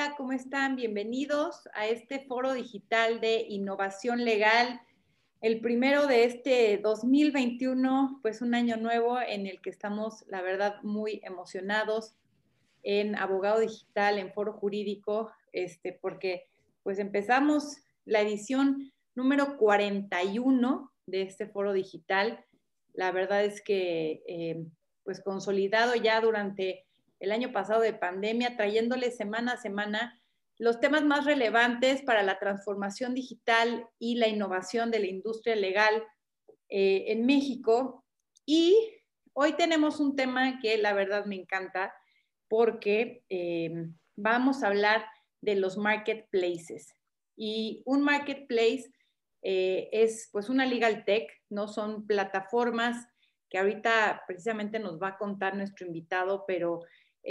Hola, ¿cómo están? Bienvenidos a este foro digital de innovación legal, el primero de este 2021, pues un año nuevo en el que estamos, la verdad, muy emocionados en Abogado Digital, en Foro Jurídico, este, porque pues empezamos la edición número 41 de este foro digital. La verdad es que, eh, pues consolidado ya durante el año pasado de pandemia, trayéndole semana a semana los temas más relevantes para la transformación digital y la innovación de la industria legal eh, en México. Y hoy tenemos un tema que la verdad me encanta porque eh, vamos a hablar de los marketplaces. Y un marketplace eh, es pues una legal tech, ¿no? Son plataformas que ahorita precisamente nos va a contar nuestro invitado, pero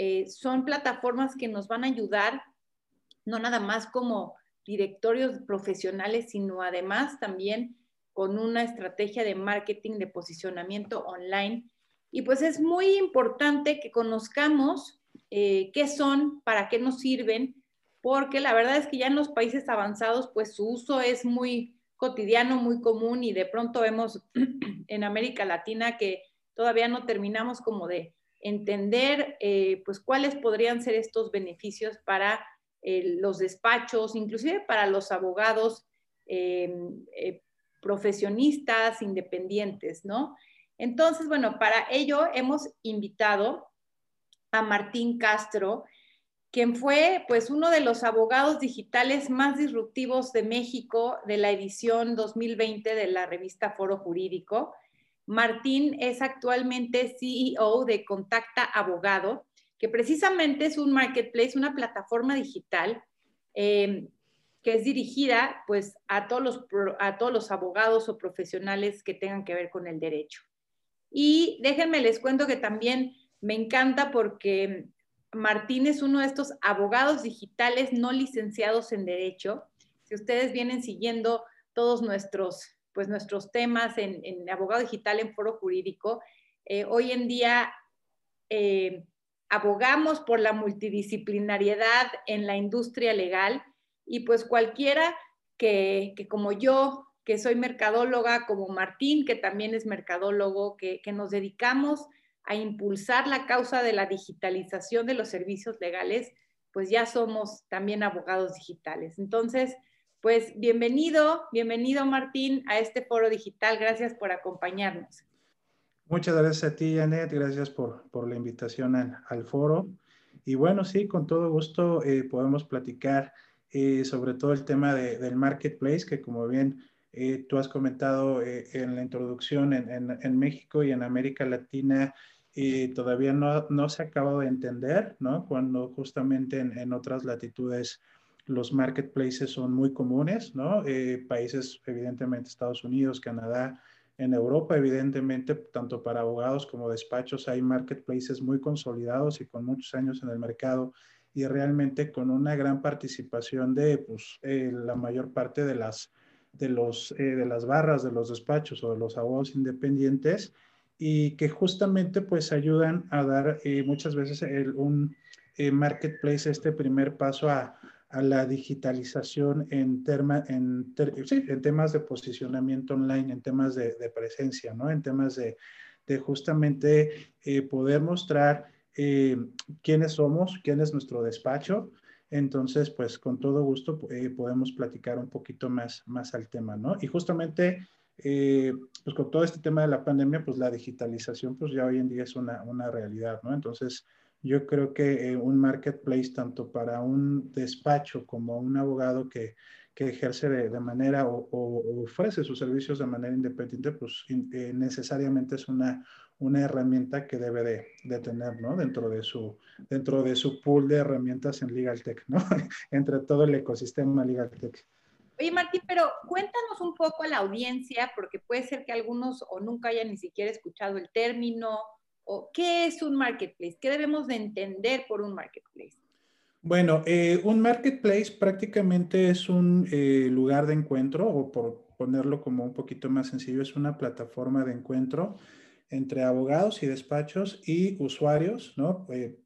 eh, son plataformas que nos van a ayudar, no nada más como directorios profesionales, sino además también con una estrategia de marketing, de posicionamiento online. Y pues es muy importante que conozcamos eh, qué son, para qué nos sirven, porque la verdad es que ya en los países avanzados, pues su uso es muy cotidiano, muy común y de pronto vemos en América Latina que todavía no terminamos como de entender eh, pues cuáles podrían ser estos beneficios para eh, los despachos, inclusive para los abogados eh, profesionistas independientes, ¿no? Entonces, bueno, para ello hemos invitado a Martín Castro, quien fue pues uno de los abogados digitales más disruptivos de México de la edición 2020 de la revista Foro Jurídico. Martín es actualmente CEO de Contacta Abogado, que precisamente es un marketplace, una plataforma digital em, que es dirigida pues a todos, los, a todos los abogados o profesionales que tengan que ver con el derecho. Y déjenme les cuento que también me encanta porque Martín es uno de estos abogados digitales no licenciados en derecho. Si ustedes vienen siguiendo todos nuestros pues nuestros temas en, abogado digital en foro jurídico. Eh, hoy en día eh, abogamos por la multidisciplinariedad en la industria legal y pues cualquiera que, como yo, que soy mercadóloga, como Martín, que también es mercadólogo, que, que nos dedicamos a impulsar la causa de la digitalización de los servicios legales, pues ya somos también abogados digitales. Entonces, pues bienvenido, bienvenido Martín a este foro digital. Gracias por acompañarnos. Muchas gracias a ti, Janet. Gracias por, por la invitación al, foro. Y bueno, sí, con todo gusto eh, podemos platicar eh, sobre todo el tema del marketplace, que como bien eh, tú has comentado en la introducción en, en, México y en América Latina, todavía no, no, se ha acabado de entender, ¿no? Cuando justamente en, en otras latitudes los marketplaces son muy comunes, ¿no? Eh, países, evidentemente, Estados Unidos, Canadá, en Europa, evidentemente, tanto para abogados como despachos, hay marketplaces muy consolidados y con muchos años en el mercado y realmente con una gran participación de pues, eh, la mayor parte de las, de, los, eh, de las barras de los despachos o de los abogados independientes y que justamente pues ayudan a dar muchas veces un marketplace, este primer paso a, a la digitalización en, en, en, temas de posicionamiento online, en temas de, presencia, ¿no? En temas de, justamente eh, poder mostrar eh, quiénes somos, quién es nuestro despacho. Entonces, pues con todo gusto eh, podemos platicar un poquito más, más al tema, ¿no? Y justamente, pues con todo este tema de la pandemia, pues la digitalización, pues ya hoy en día es una, una realidad, ¿no? Entonces, yo creo que eh, un marketplace, tanto para un despacho como un abogado que, que ejerce de, manera o, ofrece sus servicios de manera independiente, pues eh, necesariamente es una, una herramienta que debe de, de, tener, ¿no? Dentro de, su, dentro de su pool de herramientas en Legal Tech, ¿no? Entre todo el ecosistema Legal Tech. Oye, Martín, pero cuéntanos un poco a la audiencia, porque puede ser que algunos o nunca hayan ni siquiera escuchado el término ¿Qué es un marketplace? ¿Qué debemos de entender por un marketplace? Bueno, eh, un marketplace prácticamente es un eh, lugar de encuentro, o por ponerlo como un poquito más sencillo, es una plataforma de encuentro entre abogados y despachos y usuarios, ¿no? Eh,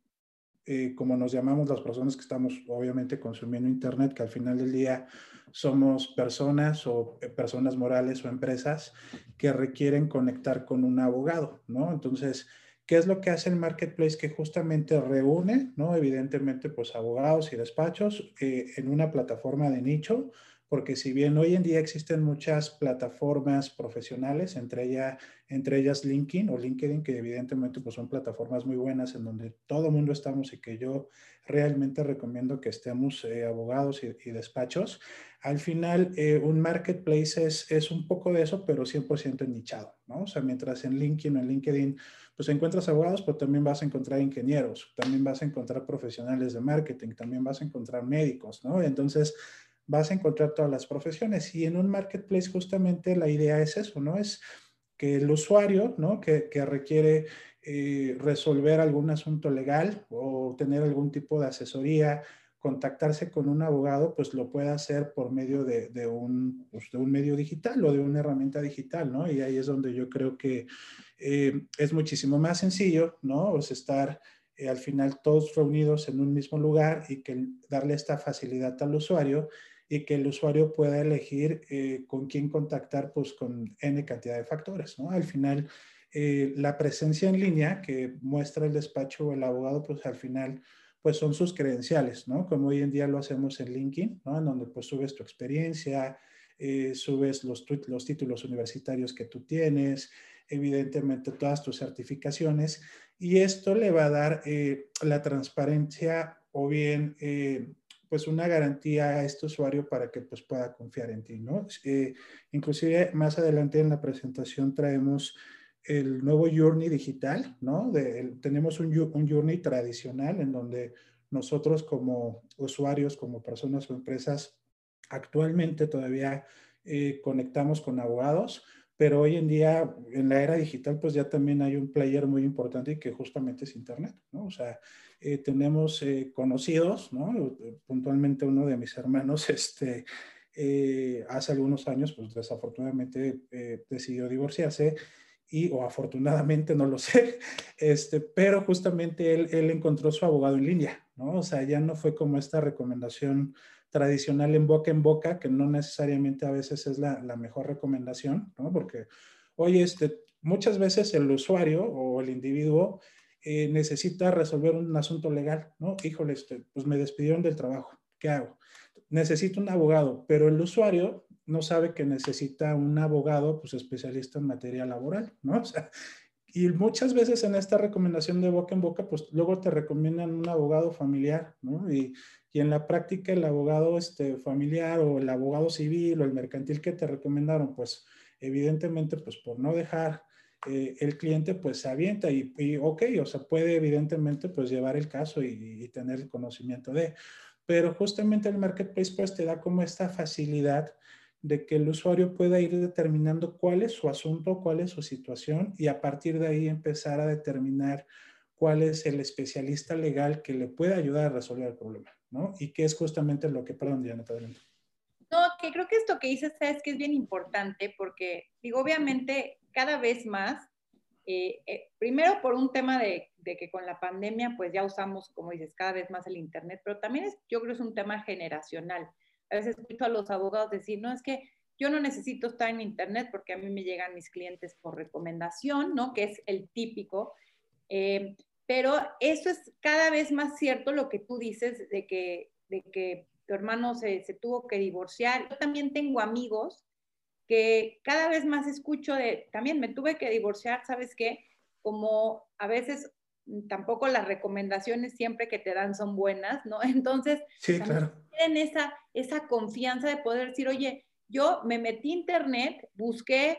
eh, como nos llamamos las personas que estamos obviamente consumiendo Internet, que al final del día somos personas o eh, personas morales o empresas que requieren conectar con un abogado, ¿no? Entonces, ¿qué es lo que hace el marketplace? Que justamente reúne, ¿no? Evidentemente, pues abogados y despachos eh, en una plataforma de nicho porque si bien hoy en día existen muchas plataformas profesionales, entre, ella, entre ellas LinkedIn o LinkedIn, que evidentemente pues son plataformas muy buenas en donde todo el mundo estamos y que yo realmente recomiendo que estemos eh, abogados y, despachos, al final eh, un marketplace es, es, un poco de eso, pero 100% nichado, ¿no? O sea, mientras en LinkedIn o en LinkedIn pues encuentras abogados, pero también vas a encontrar ingenieros, también vas a encontrar profesionales de marketing, también vas a encontrar médicos, ¿no? Entonces, vas a encontrar todas las profesiones. Y en un marketplace justamente la idea es eso, ¿no? Es que el usuario, ¿no? Que, requiere eh, resolver algún asunto legal o tener algún tipo de asesoría, contactarse con un abogado, pues lo pueda hacer por medio de, un, pues, de un, medio digital o de una herramienta digital, ¿no? Y ahí es donde yo creo que eh, es muchísimo más sencillo, ¿no? Pues estar eh, al final todos reunidos en un mismo lugar y que darle esta facilidad al usuario y que el usuario pueda elegir eh, con quién contactar, pues con N cantidad de factores, ¿no? Al final, la presencia en línea que muestra el despacho o el abogado, pues al final, pues son sus credenciales, ¿no? Como hoy en día lo hacemos en LinkedIn, ¿no? En donde pues subes tu experiencia, eh, subes los, los títulos universitarios que tú tienes, evidentemente todas tus certificaciones, y esto le va a dar la transparencia o bien pues una garantía a este usuario para que pues pueda confiar en ti, ¿no? Eh, inclusive más adelante en la presentación traemos el nuevo Journey digital, ¿no? tenemos un, un Journey tradicional en donde nosotros como usuarios, como personas o empresas, actualmente todavía eh, conectamos con abogados, pero hoy en día, en la era digital, pues ya también hay un player muy importante que justamente es Internet, ¿no? O sea, eh, tenemos eh, conocidos, ¿no? Puntualmente uno de mis hermanos, este, hace algunos años, pues desafortunadamente decidió divorciarse y, o afortunadamente, no lo sé, este, pero justamente él, él encontró su abogado en línea, ¿no? O sea, ya no fue como esta recomendación tradicional en boca en boca, que no necesariamente a veces es la, la mejor recomendación, ¿no? Porque, oye, este, muchas veces el usuario o el individuo eh, necesita resolver un asunto legal, ¿no? Híjole, este, pues me despidieron del trabajo, ¿qué hago? Necesito un abogado, pero el usuario no sabe que necesita un abogado, pues especialista en materia laboral, ¿no? O sea, y muchas veces en esta recomendación de boca en boca, pues luego te recomiendan un abogado familiar, ¿no? Y, y en la práctica el abogado este, familiar o el abogado civil o el mercantil que te recomendaron, pues evidentemente, pues por no dejar eh, el cliente pues se avienta y, ok, o sea, puede evidentemente pues llevar el caso y, tener el conocimiento de, pero justamente el marketplace pues te da como esta facilidad de que el usuario pueda ir determinando cuál es su asunto, cuál es su situación y a partir de ahí empezar a determinar cuál es el especialista legal que le puede ayudar a resolver el problema, ¿no? Y que es justamente lo que, perdón, Diana, te adelanto. No, que creo que esto que dices es que es bien importante porque, digo, obviamente cada vez más, eh, eh, primero por un tema de, que con la pandemia pues ya usamos, como dices, cada vez más el Internet, pero también es, yo creo que es un tema generacional. A veces escucho a los abogados decir, no, es que yo no necesito estar en Internet porque a mí me llegan mis clientes por recomendación, ¿no? Que es el típico. Eh, pero eso es cada vez más cierto lo que tú dices de que, de que tu hermano se, se tuvo que divorciar. Yo también tengo amigos que cada vez más escucho de, también me tuve que divorciar, ¿sabes qué? Como a veces tampoco las recomendaciones siempre que te dan son buenas, ¿no? Entonces, sí, claro. tienen esa, esa confianza de poder decir, oye, yo me metí a internet, busqué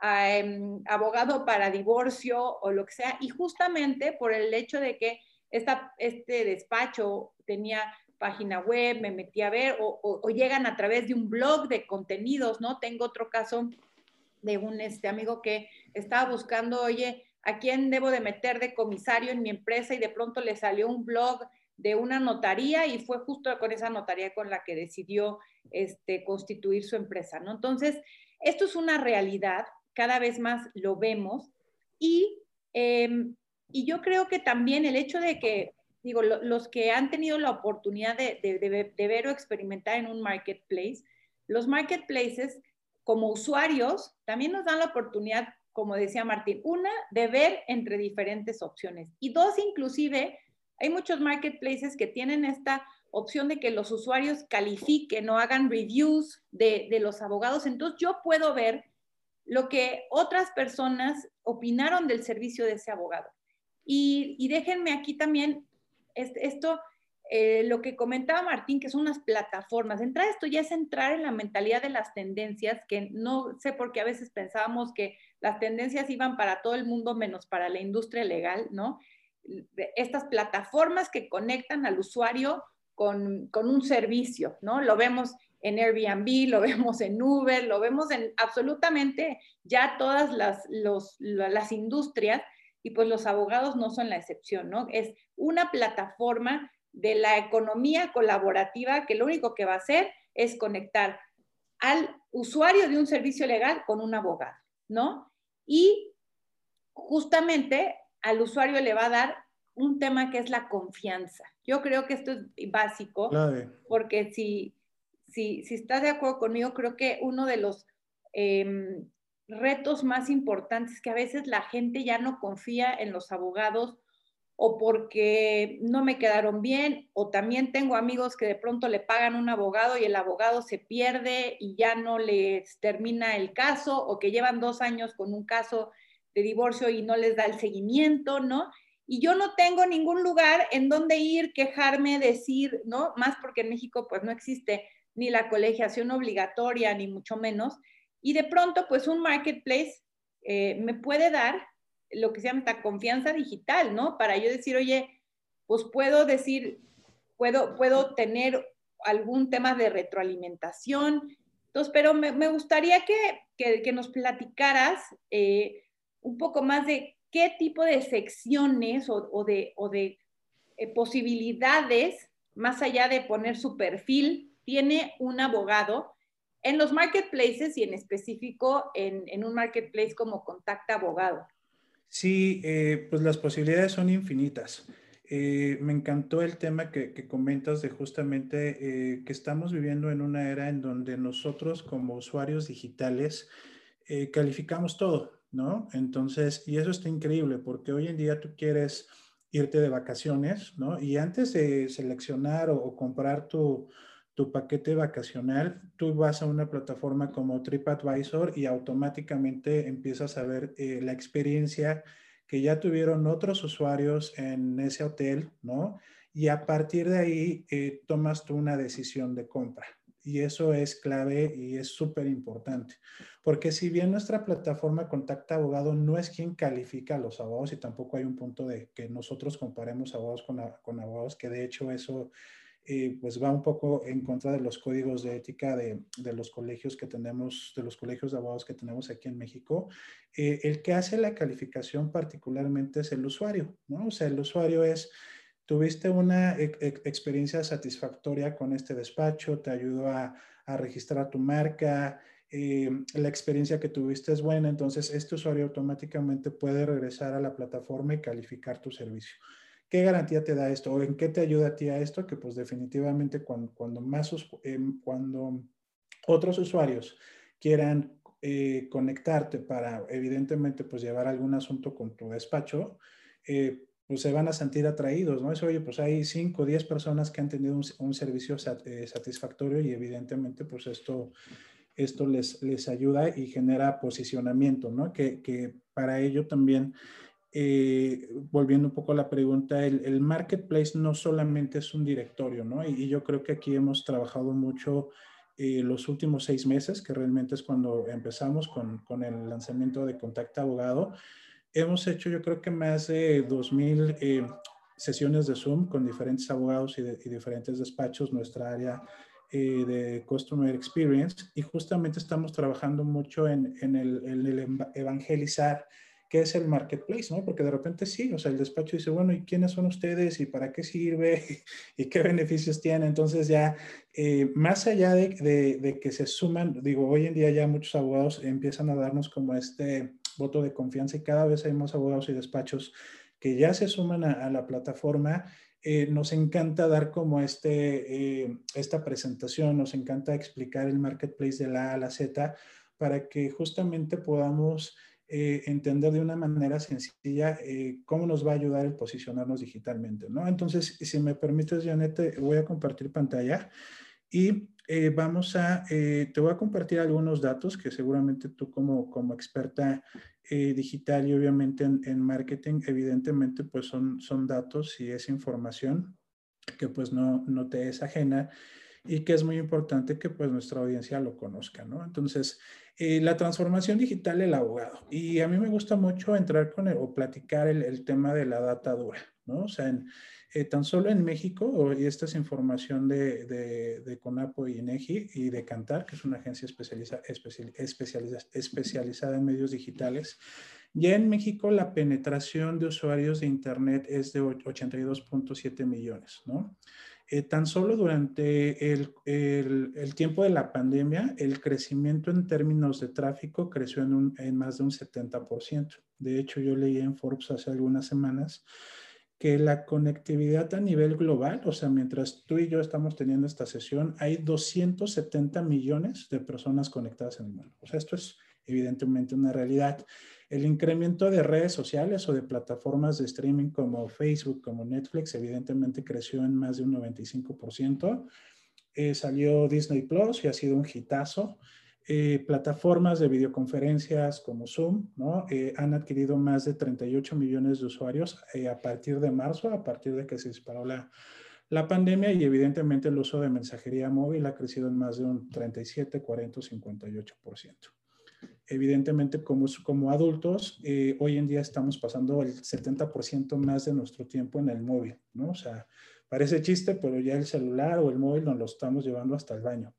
a, em, abogado para divorcio o lo que sea, y justamente por el hecho de que esta, este despacho tenía página web, me metí a ver, o, llegan a través de un blog de contenidos, ¿no? Tengo otro caso de un este, amigo que estaba buscando, oye, ¿a quién debo de meter de comisario en mi empresa? Y de pronto le salió un blog de una notaría y fue justo con esa notaría con la que decidió este, constituir su empresa, ¿no? Entonces, esto es una realidad, cada vez más lo vemos y, em, y yo creo que también el hecho de que digo, los que han tenido la oportunidad de, de, ver o experimentar en un marketplace, los marketplaces como usuarios también nos dan la oportunidad, como decía Martín, una, de ver entre diferentes opciones y dos, inclusive, hay muchos marketplaces que tienen esta opción de que los usuarios califiquen o hagan reviews de, de los abogados. Entonces yo puedo ver lo que otras personas opinaron del servicio de ese abogado. Y, déjenme aquí también esto, eh, lo que comentaba Martín, que son unas plataformas. Entrar esto ya es entrar en la mentalidad de las tendencias, que no sé por qué a veces pensábamos que las tendencias iban para todo el mundo menos para la industria legal, ¿no? Estas plataformas que conectan al usuario con, con un servicio, ¿no? Lo vemos en Airbnb, lo vemos en Uber, lo vemos en absolutamente ya todas las, las industrias y pues los abogados no son la excepción, ¿no? Es una plataforma de la economía colaborativa que lo único que va a hacer es conectar al usuario de un servicio legal con un abogado, ¿no? Y justamente al usuario le va a dar un tema que es la confianza. Yo creo que esto es básico, porque si, si, si estás de acuerdo conmigo, creo que uno de los em, retos más importantes que a veces la gente ya no confía en los abogados o porque no me quedaron bien, o también tengo amigos que de pronto le pagan un abogado y el abogado se pierde y ya no les termina el caso, o que llevan dos años con un caso de divorcio y no les da el seguimiento, ¿no? Y yo no tengo ningún lugar en donde ir, quejarme, decir, ¿no? Más porque en México pues no existe ni la colegiación obligatoria, ni mucho menos. Y de pronto, pues un marketplace eh, me puede dar lo que se llama esta confianza digital, ¿no? Para yo decir, oye, pues puedo decir, puedo, puedo tener algún tema de retroalimentación. Entonces, pero me, gustaría que, que, nos platicaras eh, un poco más de qué tipo de secciones o, de, o de eh, posibilidades, más allá de poner su perfil tiene un abogado en los marketplaces y en específico en, un marketplace como Contacta Abogado? Sí, eh, pues las posibilidades son infinitas. Eh, me encantó el tema que, comentas de justamente eh, que estamos viviendo en una era en donde nosotros como usuarios digitales calificamos todo, ¿no? Entonces, y eso está increíble porque hoy en día tú quieres irte de vacaciones, ¿no? Y antes de seleccionar o comprar tu, tu paquete vacacional, tú vas a una plataforma como TripAdvisor y automáticamente empiezas a ver eh, la experiencia que ya tuvieron otros usuarios en ese hotel, ¿no? Y a partir de ahí eh, tomas tú una decisión de compra. Y eso es clave y es súper importante. Porque si bien nuestra plataforma Contacta Abogado no es quien califica a los abogados y tampoco hay un punto de que nosotros comparemos abogados con, con abogados, que de hecho eso pues va un poco en contra de los códigos de ética de, de, los colegios que tenemos, de los colegios de abogados que tenemos aquí en México. Eh, el que hace la calificación particularmente es el usuario, ¿no? O sea, el usuario es, tuviste una experiencia satisfactoria con este despacho, te ayudó a, a registrar tu marca, eh, la experiencia que tuviste es buena, entonces este usuario automáticamente puede regresar a la plataforma y calificar tu servicio. ¿Qué garantía te da esto? ¿O en qué te ayuda a ti a esto? Que pues definitivamente cuando, cuando más, em, cuando otros usuarios quieran eh, conectarte para evidentemente pues llevar algún asunto con tu despacho, eh, pues se van a sentir atraídos, ¿no? Es, oye, pues hay 5 o 10 personas que han tenido un, servicio eh, satisfactorio y evidentemente pues esto, esto les, les ayuda y genera posicionamiento, ¿no? Que, que para ello también eh, volviendo un poco a la pregunta, el, marketplace no solamente es un directorio, ¿no? Y, yo creo que aquí hemos trabajado mucho eh, los últimos seis meses, que realmente es cuando empezamos con, con, el lanzamiento de Contacta Abogado. Hemos hecho yo creo que más de 2.000 eh, sesiones de Zoom con diferentes abogados y, diferentes despachos, nuestra área de Customer Experience, y justamente estamos trabajando mucho en, en el, en el evangelizar qué es el marketplace, ¿no? Porque de repente sí, o sea, el despacho dice, bueno, ¿y quiénes son ustedes? ¿Y para qué sirve? ¿Y qué beneficios tiene? Entonces ya, eh, más allá de, de, que se suman, digo, hoy en día ya muchos abogados empiezan a darnos como este voto de confianza y cada vez hay más abogados y despachos que ya se suman a, la plataforma eh, nos encanta dar como este, eh, esta presentación, nos encanta explicar el marketplace de la A a la Z para que justamente podamos eh, entender de una manera sencilla cómo nos va a ayudar el posicionarnos digitalmente, ¿no? Entonces, si me permites, Janet, voy a compartir pantalla y vamos a, te voy a compartir algunos datos que seguramente tú como, como experta eh, digital y obviamente en, marketing, evidentemente pues son, son datos y es información que pues no, no te es ajena y que es muy importante que pues nuestra audiencia lo conozca, ¿no? Entonces, eh, la transformación digital del abogado. Y a mí me gusta mucho entrar con el, o platicar el, el tema de la data dura, ¿no? O sea, en, eh, tan solo en México, y esta es información de, de, CONAPO y INEGI y de Cantar, que es una agencia especializa, especializada en medios digitales, ya en México la penetración de usuarios de Internet es de 82.7 millones, ¿no? Eh, tan solo durante el, el, el, tiempo de la pandemia, el crecimiento en términos de tráfico creció en, un, en más de un 70%. De hecho, yo leí en Forbes hace algunas semanas que la conectividad a nivel global, o sea, mientras tú y yo estamos teniendo esta sesión, hay 270 millones de personas conectadas en el mundo. O sea, esto es evidentemente una realidad. El incremento de redes sociales o de plataformas de streaming como Facebook, como Netflix, evidentemente creció en más de un 95%. Eh, salió Disney Plus y ha sido un hitazo. Eh, plataformas de videoconferencias como Zoom, ¿no? Eh, han adquirido más de 38 millones de usuarios a partir de marzo, a partir de que se disparó la, la pandemia y evidentemente el uso de mensajería móvil ha crecido en más de un 37, 40, 58%. Evidentemente, como, como adultos, hoy en día estamos pasando el 70% más de nuestro tiempo en el móvil, ¿no? O sea, Parece chiste, pero ya el celular o el móvil nos lo estamos llevando hasta el baño.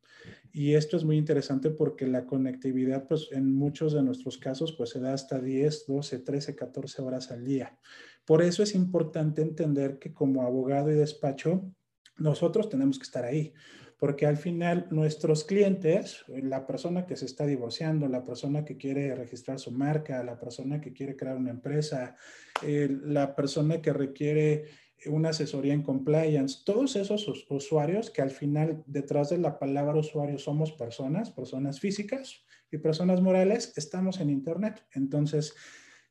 Y esto es muy interesante porque la conectividad, pues en muchos de nuestros casos, pues se da hasta 10, 12, 13, 14 horas al día. Por eso es importante entender que como abogado y despacho, nosotros tenemos que estar ahí, porque al final nuestros clientes, la persona que se está divorciando, la persona que quiere registrar su marca, la persona que quiere crear una empresa, eh, la persona que requiere una asesoría en compliance, todos esos usuarios que al final detrás de la palabra usuario somos personas, personas físicas y personas morales, estamos en Internet. Entonces,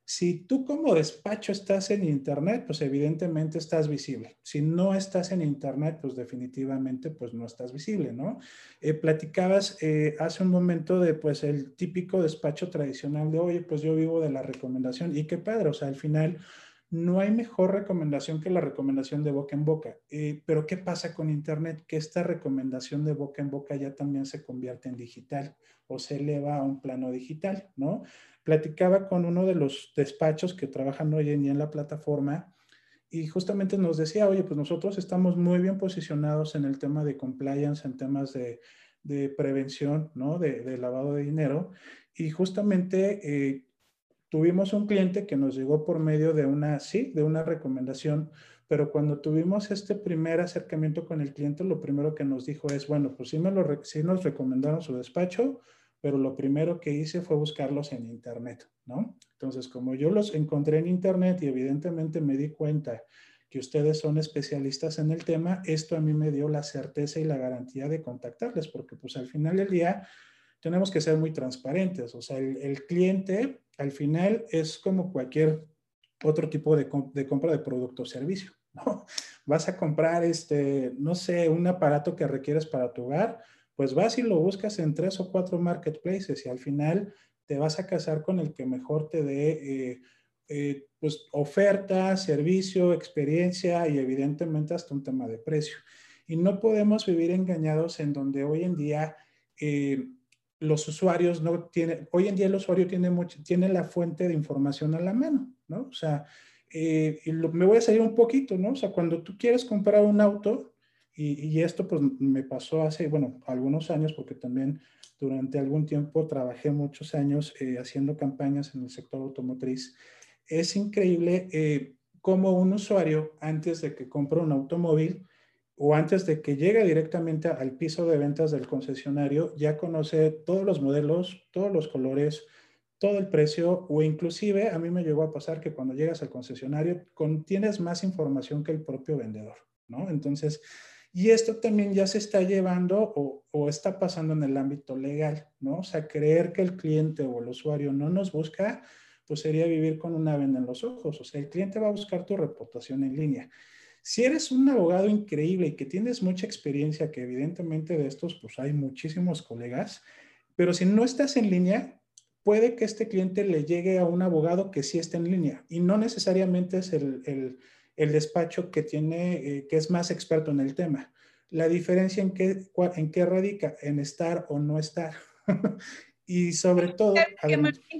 si tú como despacho estás en Internet, pues evidentemente estás visible. Si no estás en Internet, pues definitivamente pues no estás visible, ¿no? Eh, platicabas eh, hace un momento de pues el típico despacho tradicional de, oye, pues yo vivo de la recomendación y qué padre, o sea, al final no hay mejor recomendación que la recomendación de boca en boca. Eh, pero ¿qué pasa con Internet? Que esta recomendación de boca en boca ya también se convierte en digital o se eleva a un plano digital, ¿no? Platicaba con uno de los despachos que trabajan hoy en día en la plataforma y justamente nos decía, oye, pues nosotros estamos muy bien posicionados en el tema de compliance, en temas de, prevención, ¿no? De, lavado de dinero. Y justamente... Eh, tuvimos un cliente que nos llegó por medio de una, sí, de una recomendación, pero cuando tuvimos este primer acercamiento con el cliente, lo primero que nos dijo es, bueno, pues sí, me lo, sí nos recomendaron su despacho, pero lo primero que hice fue buscarlos en Internet, ¿no? Entonces, como yo los encontré en Internet y evidentemente me di cuenta que ustedes son especialistas en el tema, esto a mí me dio la certeza y la garantía de contactarles, porque pues al final del día tenemos que ser muy transparentes, o sea, el, cliente al final es como cualquier otro tipo de, compra de producto o servicio, ¿no? Vas a comprar, este, no sé, un aparato que requieres para tu hogar, pues vas y lo buscas en tres o cuatro marketplaces y al final te vas a casar con el que mejor te dé eh, eh, pues, oferta, servicio, experiencia y evidentemente hasta un tema de precio. Y no podemos vivir engañados en donde hoy en día eh, los usuarios no tienen, hoy en día el usuario tiene, mucho, tiene la fuente de información a la mano, ¿no? O sea, eh, me voy a salir un poquito, ¿no? O sea, cuando tú quieres comprar un auto, y, y, esto pues me pasó hace, bueno, algunos años, porque también durante algún tiempo trabajé muchos años eh, haciendo campañas en el sector automotriz, es increíble eh, cómo un usuario, antes de que compre un automóvil, o antes de que llegue directamente al piso de ventas del concesionario, ya conoce todos los modelos, todos los colores, todo el precio o inclusive a mí me llegó a pasar que cuando llegas al concesionario tienes más información que el propio vendedor, ¿no? Entonces, y esto también ya se está llevando o, está pasando en el ámbito legal, ¿no? O sea, creer que el cliente o el usuario no nos busca, pues sería vivir con una venda en los ojos. O sea, el cliente va a buscar tu reputación en línea. Si eres un abogado increíble y que tienes mucha experiencia, que evidentemente de estos, pues hay muchísimos colegas, pero si no estás en línea, puede que este cliente le llegue a un abogado que sí está en línea y no necesariamente es el, despacho que tiene, eh, que es más experto en el tema. La diferencia en qué, en qué radica, en estar o no estar. y sobre todo...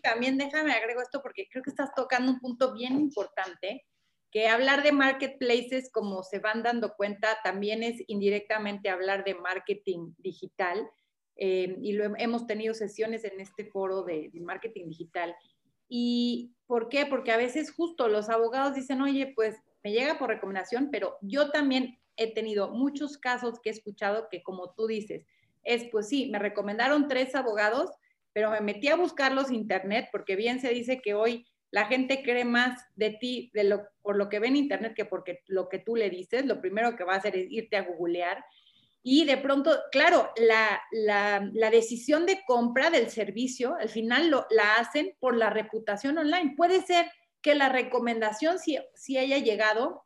también déjame agrego esto porque creo que estás tocando un punto bien importante, que hablar de marketplaces, como se van dando cuenta, también es indirectamente hablar de marketing digital eh, y lo, hemos tenido sesiones en este foro de, marketing digital. ¿Y por qué? Porque a veces justo los abogados dicen, oye, pues me llega por recomendación, pero yo también he tenido muchos casos que he escuchado que como tú dices, es pues sí, me recomendaron tres abogados, pero me metí a buscarlos internet porque bien se dice que hoy la gente cree más de ti de lo, por lo que ve en internet que porque lo que tú le dices. Lo primero que va a hacer es irte a googlear y de pronto, claro, la, la, decisión de compra del servicio al final lo, la hacen por la reputación online. Puede ser que la recomendación si, si haya llegado,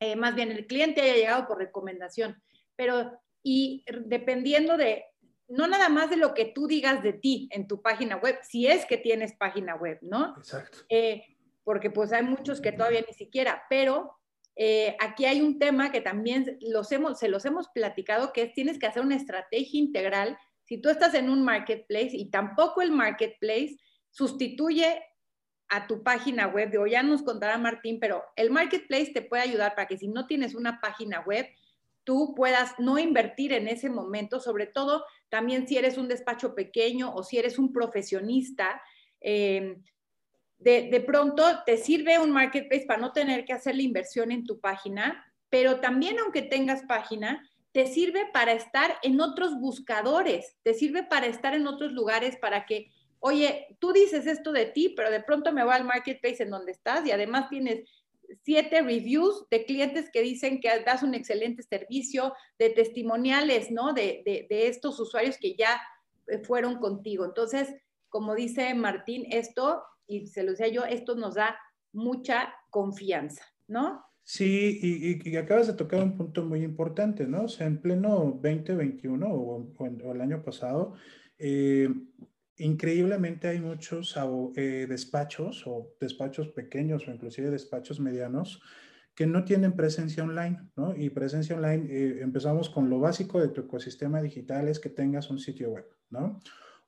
eh, más bien el cliente haya llegado por recomendación, pero y dependiendo de, no nada más de lo que tú digas de ti en tu página web, si es que tienes página web, ¿no? Exacto. Eh, porque pues hay muchos que todavía ni siquiera, pero eh, aquí hay un tema que también los hemos, se los hemos platicado, que es tienes que hacer una estrategia integral. Si tú estás en un marketplace y tampoco el marketplace sustituye a tu página web, o ya nos contará Martín, pero el marketplace te puede ayudar para que si no tienes una página web, tú puedas no invertir en ese momento, sobre todo también si eres un despacho pequeño o si eres un profesionista. Eh, de, pronto te sirve un marketplace para no tener que hacer la inversión en tu página, pero también aunque tengas página, te sirve para estar en otros buscadores, te sirve para estar en otros lugares para que, oye, tú dices esto de ti, pero de pronto me voy al marketplace en donde estás y además tienes siete reviews de clientes que dicen que das un excelente servicio, de testimoniales, ¿no? De, de estos usuarios que ya eh, fueron contigo. Entonces, como dice Martín, esto y se lo decía yo, esto nos da mucha confianza, ¿no? Sí, y, acabas de tocar un punto muy importante, ¿no? O sea, en pleno 2021 o, el año pasado, eh, increíblemente hay muchos eh, despachos o despachos pequeños o inclusive despachos medianos que no tienen presencia online, ¿no? Y presencia online, eh, empezamos con lo básico de tu ecosistema digital es que tengas un sitio web, ¿no?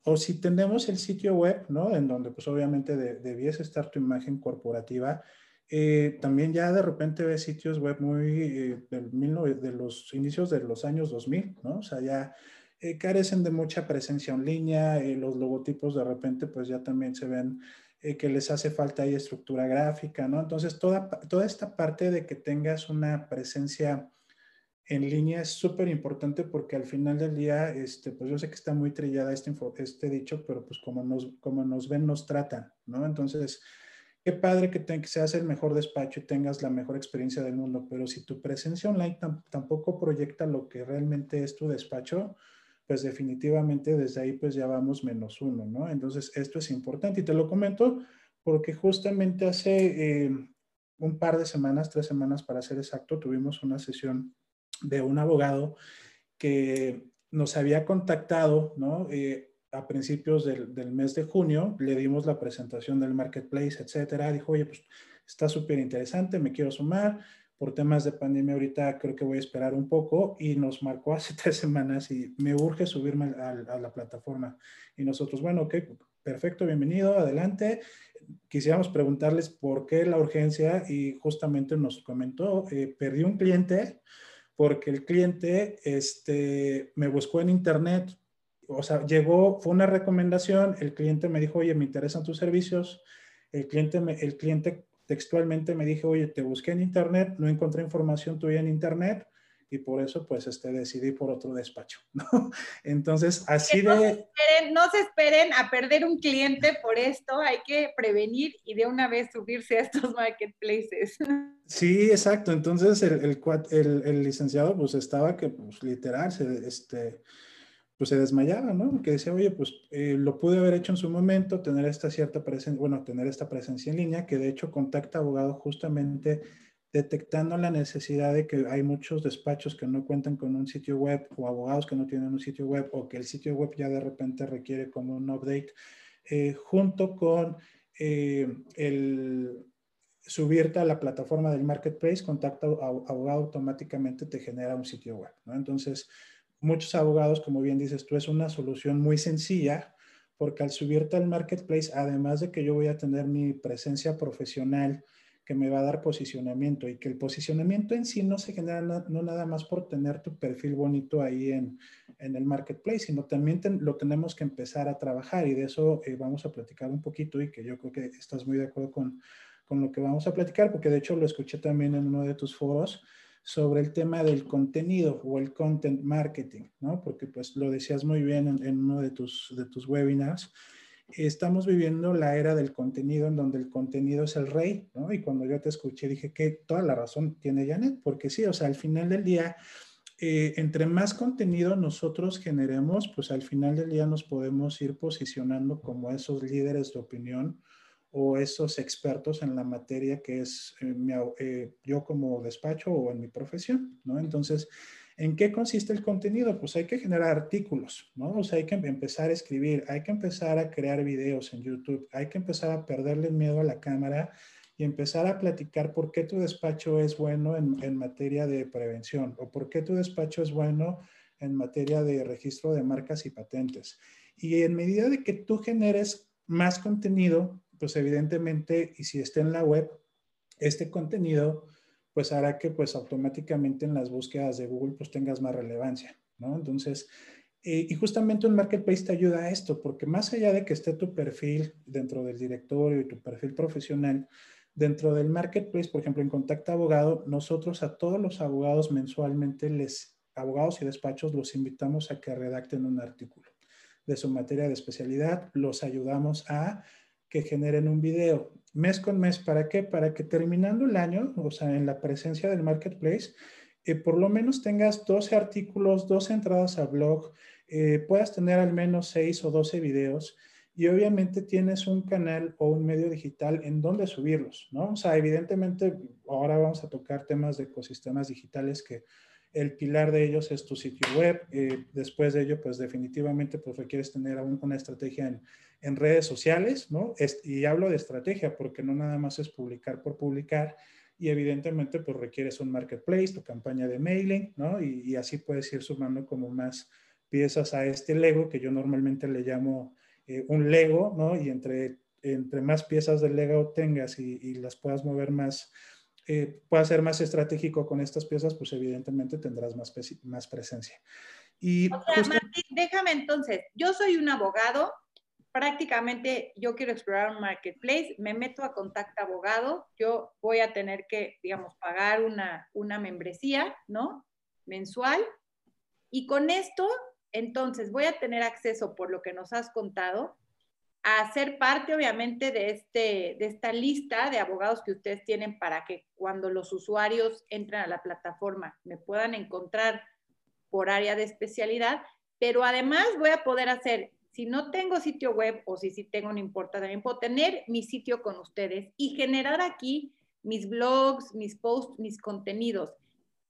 O si tenemos el sitio web, ¿no? En donde pues obviamente debiese estar tu imagen corporativa. Eh, también ya de repente ves sitios web muy eh, de los inicios de los años 2000, ¿no? O sea, ya eh, carecen de mucha presencia en línea, los logotipos de repente pues ya también se ven que les hace falta ahí estructura gráfica, ¿no? Entonces toda, toda esta parte de que tengas una presencia en línea es súper importante porque al final del día, este, pues yo sé que está muy trillada este, este dicho, pero pues como nos, como nos ven, nos tratan, ¿no? Entonces, qué padre que, te, que seas el mejor despacho y tengas la mejor experiencia del mundo, pero si tu presencia online tampoco proyecta lo que realmente es tu despacho, pues definitivamente desde ahí pues ya vamos menos uno, ¿no? Entonces, esto es importante y te lo comento porque justamente hace eh, un par de semanas, tres semanas para ser exacto, tuvimos una sesión de un abogado que nos había contactado, ¿no? Eh, a principios del, del, mes de junio, le dimos la presentación del marketplace, etcétera. Dijo, oye, pues está súper interesante, me quiero sumar. Por temas de pandemia ahorita creo que voy a esperar un poco y nos marcó hace tres semanas y me urge subirme a, a la plataforma. Y nosotros, bueno, ok, perfecto, bienvenido, adelante. Quisiéramos preguntarles por qué la urgencia y justamente nos comentó, eh, perdí un cliente porque el cliente este, me buscó en internet, o sea, llegó, fue una recomendación, el cliente me dijo, oye, me interesan tus servicios, el cliente, el cliente textualmente me dijo, oye, te busqué en internet, no encontré información tuya en internet, y por eso pues este, decidí por otro despacho, ¿no? Entonces, así no de... Se esperen, no se esperen a perder un cliente por esto, hay que prevenir y de una vez subirse a estos marketplaces. Sí, exacto. Entonces, el, el, el, licenciado pues estaba que pues literal, se, este, pues se desmayaba, ¿no? Que decía, oye, pues eh, lo pude haber hecho en su momento, tener esta cierta presencia, bueno, tener esta presencia en línea, que de hecho contacta abogado justamente detectando la necesidad de que hay muchos despachos que no cuentan con un sitio web o abogados que no tienen un sitio web o que el sitio web ya de repente requiere como un update, eh, junto con eh, el subirte a la plataforma del marketplace, contacta abogado automáticamente te genera un sitio web, ¿no? Entonces, muchos abogados, como bien dices tú, es una solución muy sencilla porque al subirte al marketplace, además de que yo voy a tener mi presencia profesional, que me va a dar posicionamiento y que el posicionamiento en sí no se genera no, nada más por tener tu perfil bonito ahí en, en el marketplace, sino también lo tenemos que empezar a trabajar y de eso eh, vamos a platicar un poquito y que yo creo que estás muy de acuerdo con, con lo que vamos a platicar, porque de hecho lo escuché también en uno de tus foros sobre el tema del contenido o el content marketing, ¿no? Porque pues lo decías muy bien en, uno de tus, de tus webinars estamos viviendo la era del contenido en donde el contenido es el rey, ¿no? Y cuando yo te escuché dije que toda la razón tiene Janet, porque sí, o sea, al final del día, eh, entre más contenido nosotros generemos, pues al final del día nos podemos ir posicionando como esos líderes de opinión o esos expertos en la materia que es eh, eh, yo como despacho o en mi profesión, ¿no? Entonces, ¿En qué consiste el contenido? Pues hay que generar artículos, ¿no? O sea, hay que empezar a escribir, hay que empezar a crear videos en YouTube, hay que empezar a perderle el miedo a la cámara y empezar a platicar por qué tu despacho es bueno en, materia de prevención o por qué tu despacho es bueno en materia de registro de marcas y patentes. Y en medida de que tú generes más contenido, pues evidentemente, y si está en la web, este contenido pues hará que pues automáticamente en las búsquedas de Google pues tengas más relevancia, ¿no? Entonces, eh, y justamente un marketplace te ayuda a esto, porque más allá de que esté tu perfil dentro del directorio y tu perfil profesional, dentro del marketplace, por ejemplo, en Contacta Abogado, nosotros a todos los abogados mensualmente les, abogados y despachos, los invitamos a que redacten un artículo de su materia de especialidad, los ayudamos a que generen un video mes con mes. ¿Para qué? Para que terminando el año, o sea, en la presencia del marketplace, eh, por lo menos tengas 12 artículos, 12 entradas a blog, eh, puedas tener al menos 6 o 12 videos y obviamente tienes un canal o un medio digital en donde subirlos, ¿no? O sea, evidentemente ahora vamos a tocar temas de ecosistemas digitales que el pilar de ellos es tu sitio web. Eh, después de ello, pues definitivamente pues requieres tener una estrategia en, en redes sociales, ¿no? y hablo de estrategia porque no nada más es publicar por publicar y evidentemente pues requieres un marketplace, tu campaña de mailing, ¿no? Y, así puedes ir sumando como más piezas a este Lego que yo normalmente le llamo eh, un Lego, ¿no? Y entre, entre más piezas del Lego tengas y, las puedas mover más, eh, puedas ser más estratégico con estas piezas, pues evidentemente tendrás más, más presencia. Y o sea, Martín, déjame entonces, yo soy un abogado prácticamente yo quiero explorar un marketplace, me meto a contacto abogado, yo voy a tener que, digamos, pagar una, una membresía, ¿no? Mensual. Y con esto, entonces, voy a tener acceso, por lo que nos has contado, a ser parte, obviamente, de, este, de esta lista de abogados que ustedes tienen para que cuando los usuarios entren a la plataforma me puedan encontrar por área de especialidad, pero además voy a poder hacer si no tengo sitio web o si sí tengo, no importa, también puedo tener mi sitio con ustedes y generar aquí mis blogs, mis posts, mis contenidos,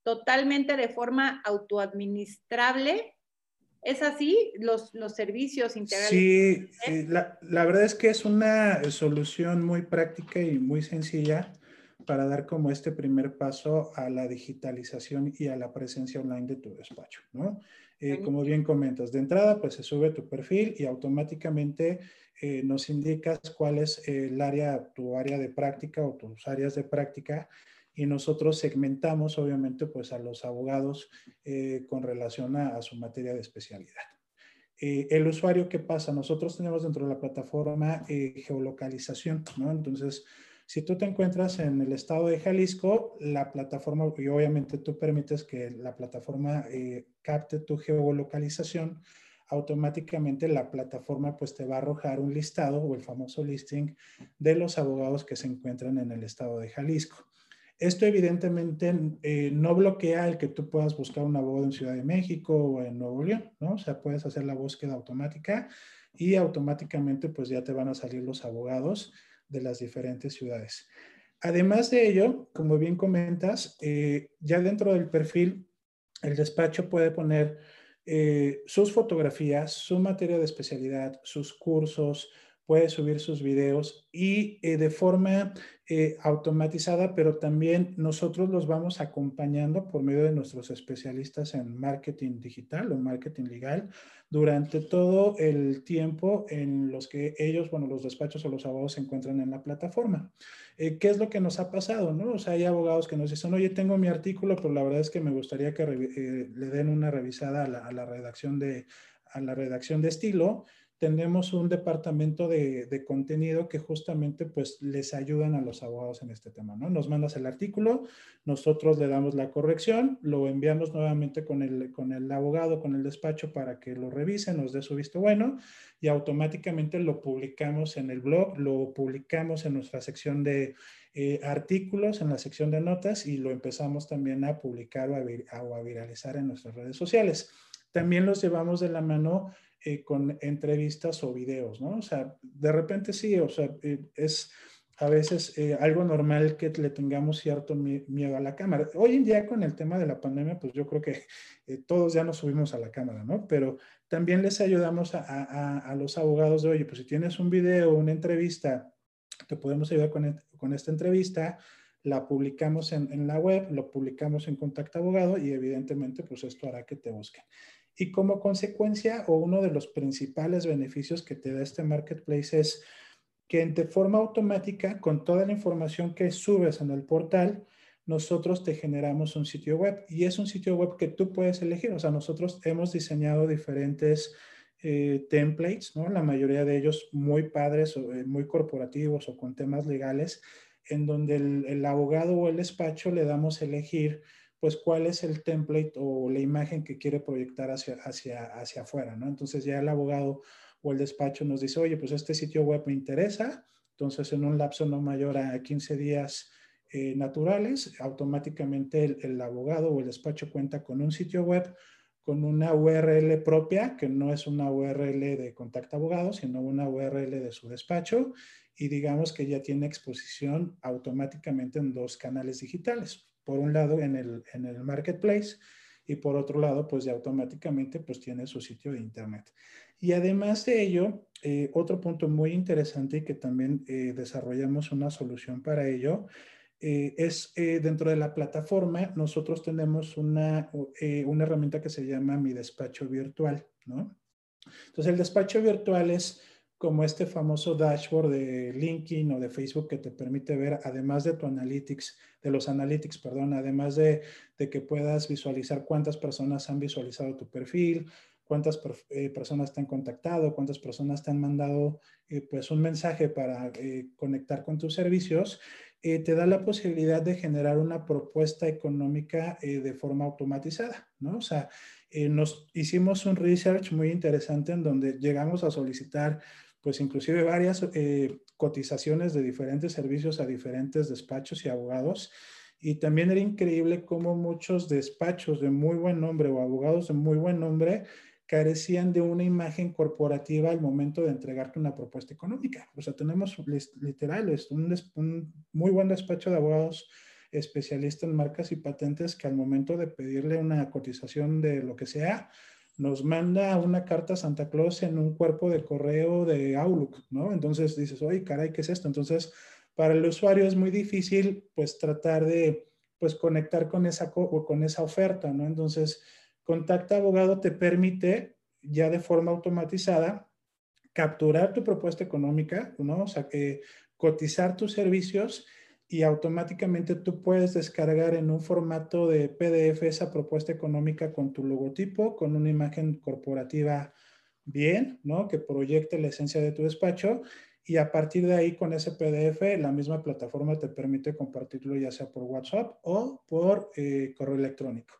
totalmente de forma autoadministrable. ¿Es así? Los, los servicios integrales. Sí, la, la, verdad es que es una solución muy práctica y muy sencilla para dar como este primer paso a la digitalización y a la presencia online de tu despacho, ¿no? Eh, como bien comentas, de entrada, pues se sube tu perfil y automáticamente eh, nos indicas cuál es el área, tu área de práctica o tus áreas de práctica y nosotros segmentamos, obviamente, pues a los abogados eh, con relación a, su materia de especialidad. el usuario, ¿qué pasa? Nosotros tenemos dentro de la plataforma geolocalización, ¿no? Entonces, Si tú te encuentras en el estado de Jalisco, la plataforma, y obviamente tú permites que la plataforma eh, capte tu geolocalización, automáticamente la plataforma pues te va a arrojar un listado o el famoso listing de los abogados que se encuentran en el estado de Jalisco. Esto evidentemente eh, no bloquea el que tú puedas buscar un abogado en Ciudad de México o en Nuevo León, ¿no? O sea, puedes hacer la búsqueda automática y automáticamente pues ya te van a salir los abogados de las diferentes ciudades. Además de ello, como bien comentas, eh, ya dentro del perfil, el despacho puede poner eh, sus fotografías, su materia de especialidad, sus cursos, puede subir sus videos y eh, de forma eh, automatizada, pero también nosotros los vamos acompañando por medio de nuestros especialistas en marketing digital o marketing legal durante todo el tiempo en los que ellos, bueno, los despachos o los abogados se encuentran en la plataforma. Eh, ¿Qué es lo que nos ha pasado? No? O sea, hay abogados que nos dicen, oye, tengo mi artículo, pero la verdad es que me gustaría que le den una revisada a la, a la redacción de a la redacción de estilo tenemos un departamento de, contenido que justamente pues les ayudan a los abogados en este tema, ¿no? Nos mandas el artículo, nosotros le damos la corrección, lo enviamos nuevamente con el, con el abogado, con el despacho para que lo revise, nos dé su visto bueno y automáticamente lo publicamos en el blog, lo publicamos en nuestra sección de eh, artículos, en la sección de notas y lo empezamos también a publicar o a viralizar en nuestras redes sociales. También los llevamos de la mano eh, con entrevistas o videos, ¿no? O sea, de repente sí, o sea, eh, es a veces eh, algo normal que le tengamos cierto miedo a la cámara. Hoy en día con el tema de la pandemia, pues yo creo que todos ya nos subimos a la cámara, ¿no? Pero también les ayudamos a, a, los abogados de, oye, pues si tienes un video, una entrevista, te podemos ayudar con, con esta entrevista, la publicamos en, en, la web, lo publicamos en Contacto Abogado y evidentemente pues esto hará que te busquen. Y como consecuencia o uno de los principales beneficios que te da este marketplace es que de forma automática, con toda la información que subes en el portal, nosotros te generamos un sitio web y es un sitio web que tú puedes elegir. O sea, nosotros hemos diseñado diferentes eh, templates, ¿no? La mayoría de ellos muy padres o eh, muy corporativos o con temas legales, en donde el, el abogado o el despacho le damos a elegir pues cuál es el template o la imagen que quiere proyectar hacia, hacia, hacia afuera, ¿no? Entonces ya el abogado o el despacho nos dice, oye, pues este sitio web me interesa, entonces en un lapso no mayor a 15 días eh, naturales, automáticamente el, el, abogado o el despacho cuenta con un sitio web con una URL propia, que no es una URL de contacto abogado, sino una URL de su despacho, y digamos que ya tiene exposición automáticamente en dos canales digitales por un lado en el, en el marketplace y por otro lado, pues ya automáticamente pues tiene su sitio de internet. Y además de ello, eh, otro punto muy interesante y que también eh, desarrollamos una solución para ello, eh, es dentro de la plataforma, nosotros tenemos una, una herramienta que se llama Mi Despacho Virtual, ¿no? Entonces, el despacho virtual es como este famoso dashboard de LinkedIn o de Facebook que te permite ver, además de tu analytics, de los analytics, perdón, además de, que puedas visualizar cuántas personas han visualizado tu perfil, cuántas eh, personas te han contactado, cuántas personas te han mandado eh, pues un mensaje para eh, conectar con tus servicios, te da la posibilidad de generar una propuesta económica de forma automatizada, ¿no? O sea, nos hicimos un research muy interesante en donde llegamos a solicitar pues inclusive varias eh, cotizaciones de diferentes servicios a diferentes despachos y abogados. Y también era increíble cómo muchos despachos de muy buen nombre o abogados de muy buen nombre carecían de una imagen corporativa al momento de entregarte una propuesta económica. O sea, tenemos literal un, un muy buen despacho de abogados especialista en marcas y patentes que al momento de pedirle una cotización de lo que sea, nos manda una carta Santa Claus en un cuerpo de correo de Outlook, ¿no? Entonces dices, oye, caray, ¿qué es esto? Entonces, para el usuario es muy difícil, pues, tratar de, pues, conectar con esa, con esa oferta, ¿no? Entonces, Contacta Abogado te permite, ya de forma automatizada, capturar tu propuesta económica, ¿no? O sea, que cotizar tus servicios y automáticamente tú puedes descargar en un formato de PDF esa propuesta económica con tu logotipo, con una imagen corporativa bien, ¿no? Que proyecte la esencia de tu despacho y a partir de ahí con ese PDF la misma plataforma te permite compartirlo ya sea por WhatsApp o por eh, correo electrónico.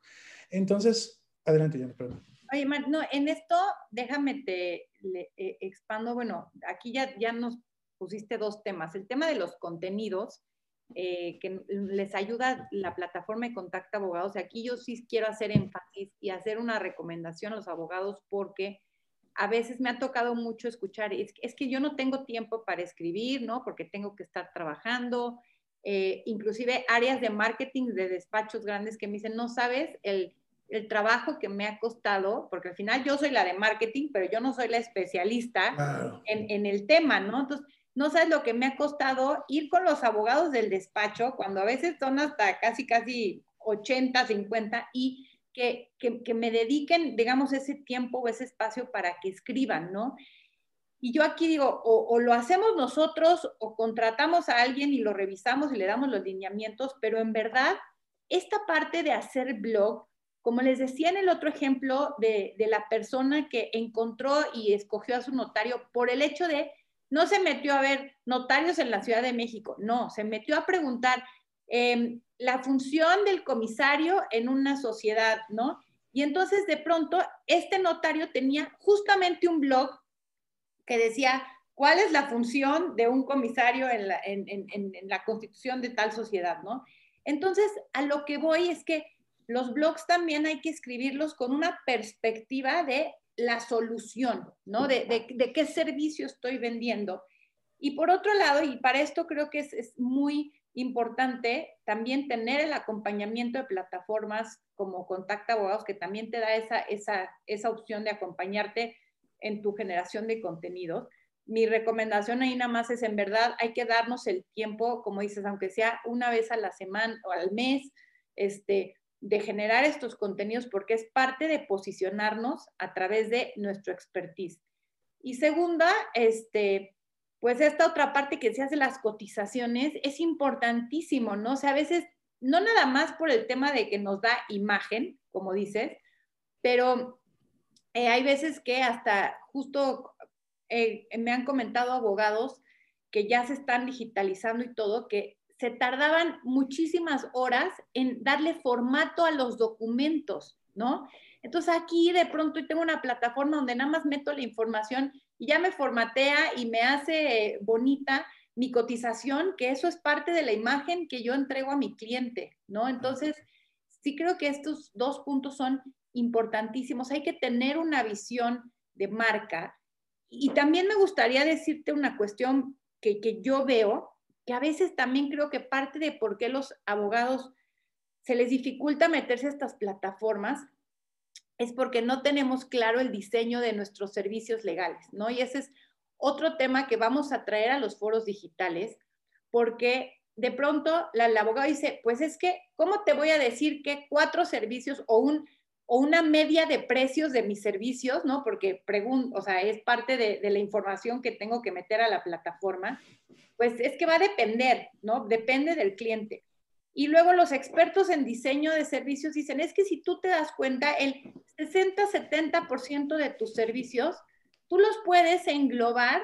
Entonces, adelante, Jenny, perdón. Oye, no, en esto déjame te eh, expando, bueno, aquí ya, ya nos pusiste dos temas. El tema de los contenidos, eh, que les ayuda la plataforma de Contacta Abogados. Aquí yo sí quiero hacer énfasis y hacer una recomendación a los abogados porque a veces me ha tocado mucho escuchar, es, es que yo no tengo tiempo para escribir, ¿no? Porque tengo que estar trabajando. Eh, inclusive áreas de marketing de despachos grandes que me dicen, no sabes el, el, trabajo que me ha costado, porque al final yo soy la de marketing, pero yo no soy la especialista en, en el tema, ¿no? Entonces, no sabes lo que me ha costado ir con los abogados del despacho, cuando a veces son hasta casi, casi 80, 50, y que, que, me dediquen, digamos, ese tiempo o ese espacio para que escriban, ¿no? Y yo aquí digo, o, o, lo hacemos nosotros o contratamos a alguien y lo revisamos y le damos los lineamientos, pero en verdad, esta parte de hacer blog, como les decía en el otro ejemplo de, de la persona que encontró y escogió a su notario por el hecho de no se metió a ver notarios en la Ciudad de México, no, se metió a preguntar em, la función del comisario en una sociedad, ¿no? Y entonces de pronto este notario tenía justamente un blog que decía cuál es la función de un comisario en la, en la constitución de tal sociedad, ¿no? Entonces, a lo que voy es que los blogs también hay que escribirlos con una perspectiva de la solución, ¿no? De, qué servicio estoy vendiendo. Y por otro lado, y para esto creo que es, muy importante también tener el acompañamiento de plataformas como Contacta Abogados, que también te da esa, esa, esa opción de acompañarte en tu generación de contenidos. Mi recomendación ahí nada más es, en verdad, hay que darnos el tiempo, como dices, aunque sea una vez a la semana o al mes, este, de generar estos contenidos porque es parte de posicionarnos a través de nuestro expertise. Y segunda, este, pues esta otra parte que se hace las cotizaciones es importantísimo, ¿no? O sea, a veces, no nada más por el tema de que nos da imagen, como dices, pero eh, hay veces que hasta justo eh, me han comentado abogados que ya se están digitalizando y todo, que se tardaban muchísimas horas en darle formato a los documentos, ¿no? Entonces aquí de pronto tengo una plataforma donde nada más meto la información y ya me formatea y me hace bonita mi cotización, que eso es parte de la imagen que yo entrego a mi cliente, ¿no? Entonces, sí creo que estos dos puntos son importantísimos. Hay que tener una visión de marca. Y también me gustaría decirte una cuestión que, que yo veo, a veces también creo que parte de por qué los abogados se les dificulta meterse a estas plataformas es porque no tenemos claro el diseño de nuestros servicios legales, ¿no? Y ese es otro tema que vamos a traer a los foros digitales, porque de pronto la, el abogado dice, pues es que, ¿cómo te voy a decir que cuatro servicios o un o una media de precios de mis servicios, ¿no? Porque pregunto, o sea, es parte de, la información que tengo que meter a la plataforma pues es que va a depender, ¿no? Depende del cliente. Y luego los expertos en diseño de servicios dicen, es que si tú te das cuenta, el 60-70% de tus servicios, tú los puedes englobar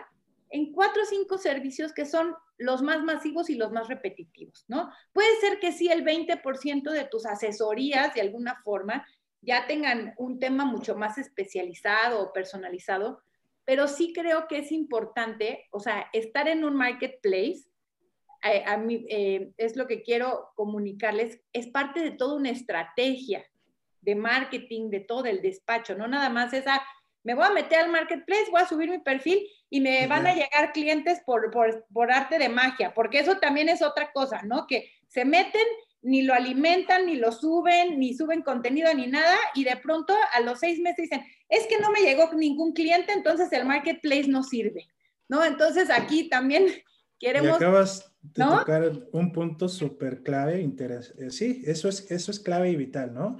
en cuatro o cinco servicios que son los más masivos y los más repetitivos, ¿no? Puede ser que sí el 20% de tus asesorías de alguna forma ya tengan un tema mucho más especializado o personalizado, pero sí creo que es importante, o sea, estar en un marketplace, eh, a mí, eh, es lo que quiero comunicarles, es parte de toda una estrategia de marketing, de todo el despacho, no nada más esa, me voy a meter al marketplace, voy a subir mi perfil y me van a llegar clientes por, por, por arte de magia, porque eso también es otra cosa, ¿no? Que se meten ni lo alimentan, ni lo suben, ni suben contenido, ni nada, y de pronto a los seis meses dicen, es que no me llegó ningún cliente, entonces el marketplace no sirve, ¿no? Entonces aquí también queremos... Y acabas de tocar un punto súper clave, interesante. Eh, sí, eso es, eso es clave y vital, ¿no?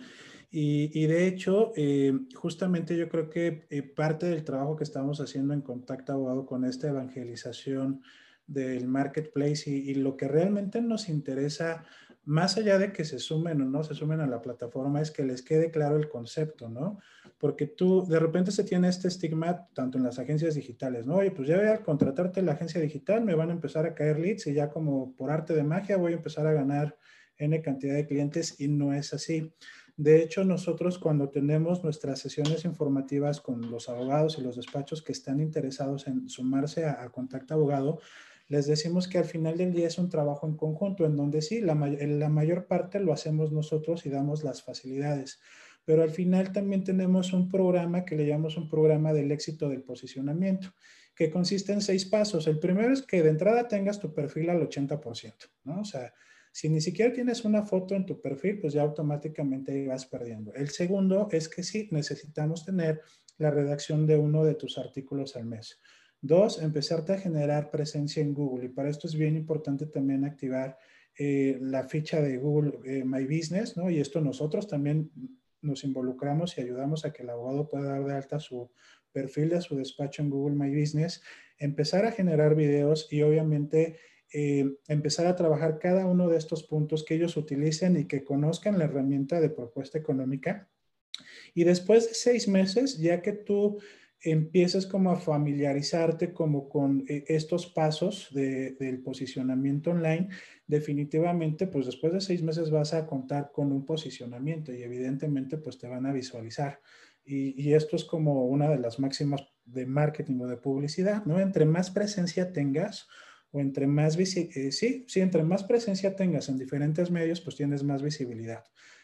Y, y de hecho, eh, justamente yo creo que eh, parte del trabajo que estamos haciendo en Contacto Abogado con esta evangelización del marketplace y, y lo que realmente nos interesa más allá de que se sumen o no se sumen a la plataforma, es que les quede claro el concepto, ¿no? Porque tú, de repente se tiene este estigma tanto en las agencias digitales, ¿no? Oye, pues ya voy a contratarte la agencia digital, me van a empezar a caer leads y ya como por arte de magia voy a empezar a ganar N cantidad de clientes y no es así. De hecho, nosotros cuando tenemos nuestras sesiones informativas con los abogados y los despachos que están interesados en sumarse a, a Contacta Abogado, les decimos que al final del día es un trabajo en conjunto, en donde sí, la, mayor parte lo hacemos nosotros y damos las facilidades. Pero al final también tenemos un programa que le llamamos un programa del éxito del posicionamiento, que consiste en seis pasos. El primero es que de entrada tengas tu perfil al 80%, ¿no? O sea, si ni siquiera tienes una foto en tu perfil, pues ya automáticamente vas perdiendo. El segundo es que sí, necesitamos tener la redacción de uno de tus artículos al mes. Dos, empezarte a generar presencia en Google. Y para esto es bien importante también activar eh, la ficha de Google eh, My Business, ¿no? Y esto nosotros también nos involucramos y ayudamos a que el abogado pueda dar de alta su perfil de su despacho en Google My Business, empezar a generar videos y obviamente eh, empezar a trabajar cada uno de estos puntos que ellos utilicen y que conozcan la herramienta de propuesta económica. Y después de seis meses, ya que tú empiezas como a familiarizarte como con eh, estos pasos del posicionamiento online, definitivamente pues después de seis meses vas a contar con un posicionamiento y evidentemente pues te van a visualizar. Y, esto es como una de las máximas de marketing o de publicidad, ¿no? Entre más presencia tengas o entre más, eh, sí, sí, entre más presencia tengas en diferentes medios, pues tienes más visibilidad.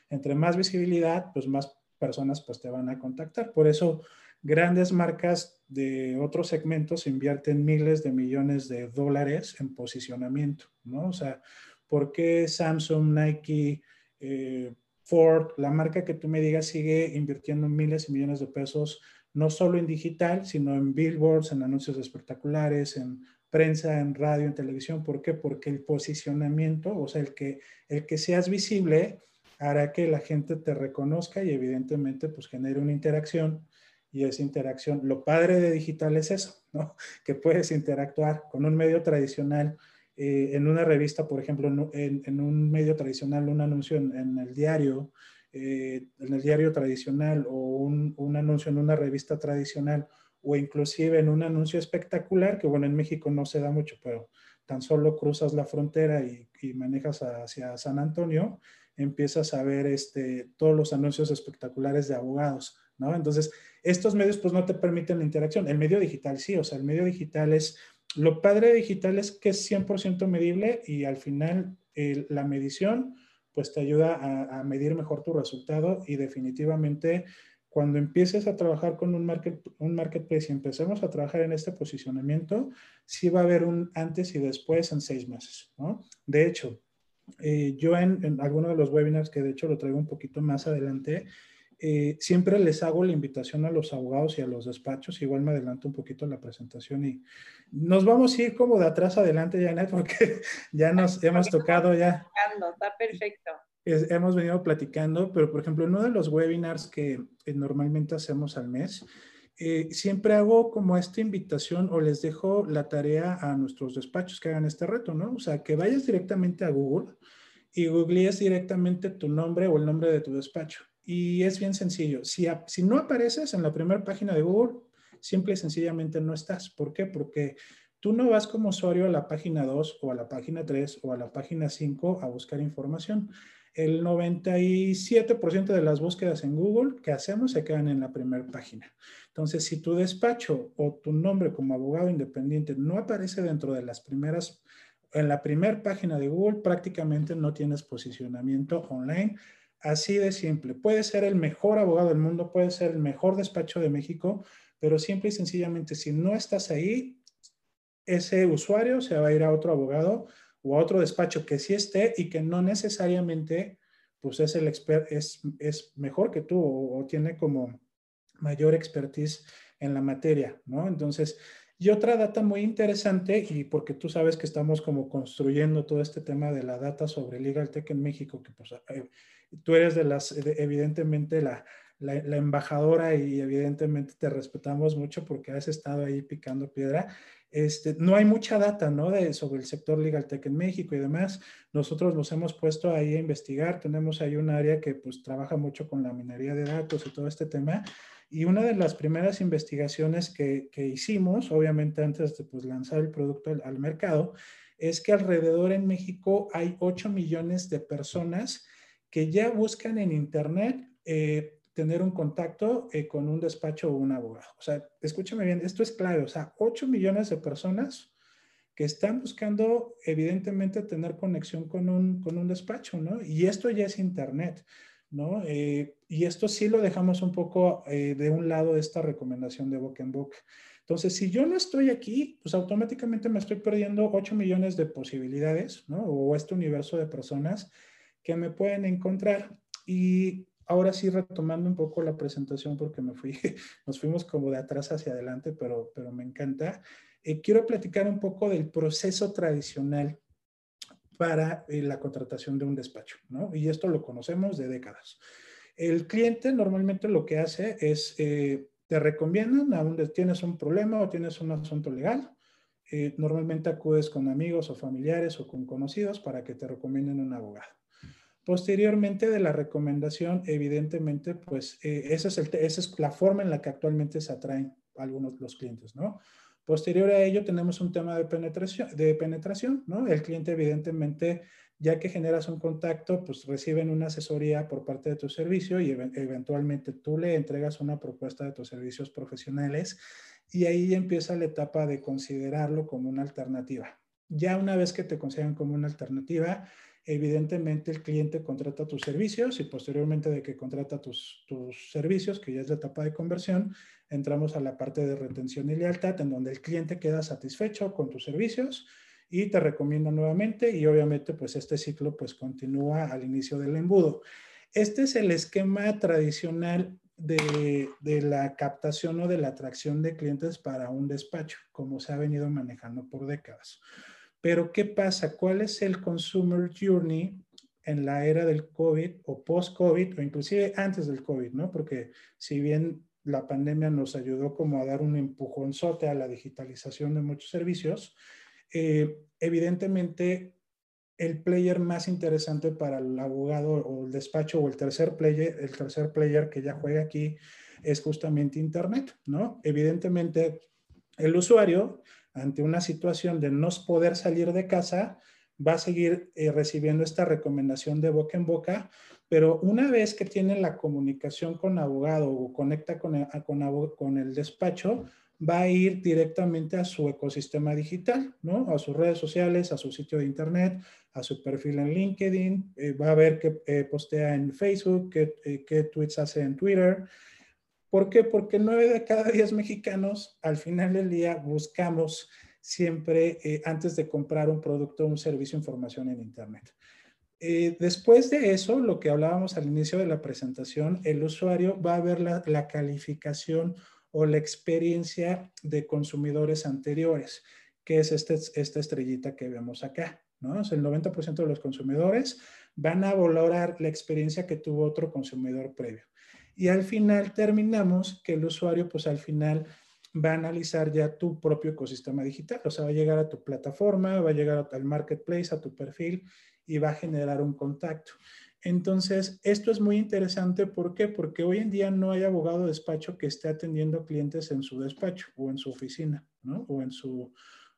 Entre más visibilidad, pues más personas pues te van a contactar. Por eso grandes marcas de otros segmentos invierten miles de millones de dólares en posicionamiento, ¿no? O sea, ¿por qué Samsung, Nike, eh, Ford, la marca que tú me digas, sigue invirtiendo miles y millones de pesos, no solo en digital, sino en billboards, en anuncios espectaculares, en prensa, en radio, en televisión? ¿Por qué? Porque el posicionamiento, o sea, el que, el que seas visible, hará que la gente te reconozca y evidentemente pues genere una interacción y esa interacción. Lo padre de digital es eso, ¿no? Que puedes interactuar con un medio tradicional, eh, en una revista, por ejemplo, en, un medio tradicional, un anuncio en, el diario, eh, en el diario tradicional o un, un, anuncio en una revista tradicional o inclusive en un anuncio espectacular, que bueno, en México no se da mucho, pero tan solo cruzas la frontera y, y manejas hacia San Antonio, empiezas a ver este, todos los anuncios espectaculares de abogados entonces, estos medios pues no te permiten la interacción. El medio digital sí, o sea, el medio digital es, lo padre digital es que es 100% medible y al final la medición pues te ayuda a, medir mejor tu resultado y definitivamente cuando empieces a trabajar con un, market, un marketplace y empecemos a trabajar en este posicionamiento, sí va a haber un antes y después en seis meses, De hecho, eh, yo en, en alguno de los webinars, que de hecho lo traigo un poquito más adelante, eh, siempre les hago la invitación a los abogados y a los despachos, igual me adelanto un poquito la presentación y nos vamos a ir como de atrás adelante, Janet, porque ya nos hemos tocado ya. Está perfecto. hemos venido platicando, pero por ejemplo, en uno de los webinars que normalmente hacemos al mes, eh, siempre hago como esta invitación o les dejo la tarea a nuestros despachos que hagan este reto, ¿no? O sea, que vayas directamente a Google y googlees directamente tu nombre o el nombre de tu despacho y es bien sencillo. Si, si no apareces en la primera página de Google, simple y sencillamente no estás. ¿Por qué? Porque tú no vas como usuario a la página 2 o a la página 3 o a la página 5 a buscar información. El 97% de las búsquedas en Google que hacemos se quedan en la primera página. Entonces, si tu despacho o tu nombre como abogado independiente no aparece dentro de las primeras, en la primera página de Google, prácticamente no tienes posicionamiento online Así de simple. Puede ser el mejor abogado del mundo, puede ser el mejor despacho de México, pero simple y sencillamente, si no estás ahí, ese usuario se va a ir a otro abogado o a otro despacho que sí esté y que no necesariamente pues es el expert, es, es mejor que tú o, o, tiene como mayor expertise en la materia, ¿no? Entonces, y otra data muy interesante, y porque tú sabes que estamos como construyendo todo este tema de la data sobre Legal Tech en México, que pues eh, tú eres de las, evidentemente, la, la, embajadora y evidentemente te respetamos mucho porque has estado ahí picando piedra. Este, no hay mucha data ¿no? de, sobre el sector legal tech en México y demás. Nosotros nos hemos puesto ahí a investigar. Tenemos ahí un área que pues trabaja mucho con la minería de datos y todo este tema. Y una de las primeras investigaciones que, que hicimos, obviamente antes de pues, lanzar el producto al, al mercado, es que alrededor en México hay 8 millones de personas que ya buscan en Internet eh, tener un contacto eh, con un despacho o un abogado. O sea, escúchame bien, esto es clave, o sea, 8 millones de personas que están buscando evidentemente tener conexión con un, con un despacho, ¿no? Y esto ya es Internet, ¿no? Eh, y esto sí lo dejamos un poco eh, de un lado esta recomendación de boca en boca. Entonces, si yo no estoy aquí, pues automáticamente me estoy perdiendo 8 millones de posibilidades, ¿no? O este universo de personas que me pueden encontrar. Y ahora sí, retomando un poco la presentación, porque me fui, nos fuimos como de atrás hacia adelante, pero, pero me encanta. Eh, quiero platicar un poco del proceso tradicional para eh, la contratación de un despacho, ¿no? Y esto lo conocemos de décadas. El cliente normalmente lo que hace es, eh, te recomiendan a donde tienes un problema o tienes un asunto legal, normalmente acudes con amigos o familiares o con conocidos para que te recomienden un abogado. Posteriormente de la recomendación, evidentemente, pues eh, esa, es esa, es la forma en la que actualmente se atraen algunos los clientes, ¿no? Posterior a ello tenemos un tema de penetración, de penetración, ¿no? El cliente evidentemente, ya que generas un contacto, pues reciben una asesoría por parte de tu servicio y eventualmente tú le entregas una propuesta de tus servicios profesionales y ahí empieza la etapa de considerarlo como una alternativa. Ya una vez que te consideran como una alternativa, Evidentemente el cliente contrata tus servicios y posteriormente de que contrata tus, tus servicios, que ya es la etapa de conversión, entramos a la parte de retención y lealtad, en donde el cliente queda satisfecho con tus servicios y te recomienda nuevamente y obviamente pues este ciclo pues continúa al inicio del embudo. Este es el esquema tradicional de, de, la captación o de la atracción de clientes para un despacho, como se ha venido manejando por décadas. Pero ¿qué pasa? ¿Cuál es el consumer journey en la era del COVID o post-COVID o inclusive antes del COVID, ¿no? Porque si bien la pandemia nos ayudó como a dar un empujonzote a la digitalización de muchos servicios, eh, evidentemente el player más interesante para el abogado o el despacho o el tercer player, el tercer player que ya juega aquí es justamente Internet, ¿no? Evidentemente el usuario ante una situación de no poder salir de casa, va a seguir eh, recibiendo esta recomendación de boca en boca, pero una vez que tiene la comunicación con abogado o conecta con el, con, el despacho, va a ir directamente a su ecosistema digital, ¿no? A sus redes sociales, a su sitio de internet, a su perfil en LinkedIn, eh, va a ver qué eh, postea en Facebook, qué, qué tweets hace en Twitter, ¿Por qué? Porque nueve de cada diez mexicanos al final del día buscamos siempre, eh, antes de comprar un producto o un servicio, información en Internet. Eh, después de eso, lo que hablábamos al inicio de la presentación, el usuario va a ver la, calificación o la experiencia de consumidores anteriores, que es este, esta estrellita que vemos acá. ¿no? el 90% de los consumidores van a valorar la experiencia que tuvo otro consumidor previo. Y al final terminamos que el usuario, pues al final va a analizar ya tu propio ecosistema digital, o sea, va a llegar a tu plataforma, va a llegar al marketplace, a tu perfil y va a generar un contacto. Entonces, esto es muy interesante. ¿Por qué? Porque hoy en día no hay abogado de despacho que esté atendiendo clientes en su despacho o en su oficina, ¿no? O en su,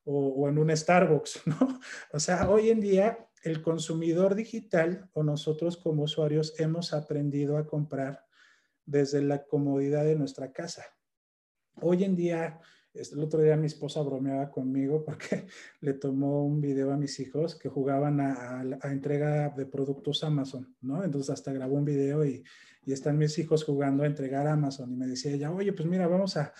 o en un Starbucks, ¿no? O sea, hoy en día el consumidor digital o nosotros como usuarios hemos aprendido a comprar desde la comodidad de nuestra casa. Hoy en día, el otro día mi esposa bromeaba conmigo porque le tomó un video a mis hijos que jugaban a, entrega de productos Amazon, ¿no? Entonces hasta grabó un video y, y, están mis hijos jugando a entregar Amazon y me decía ella, oye, pues mira, vamos a,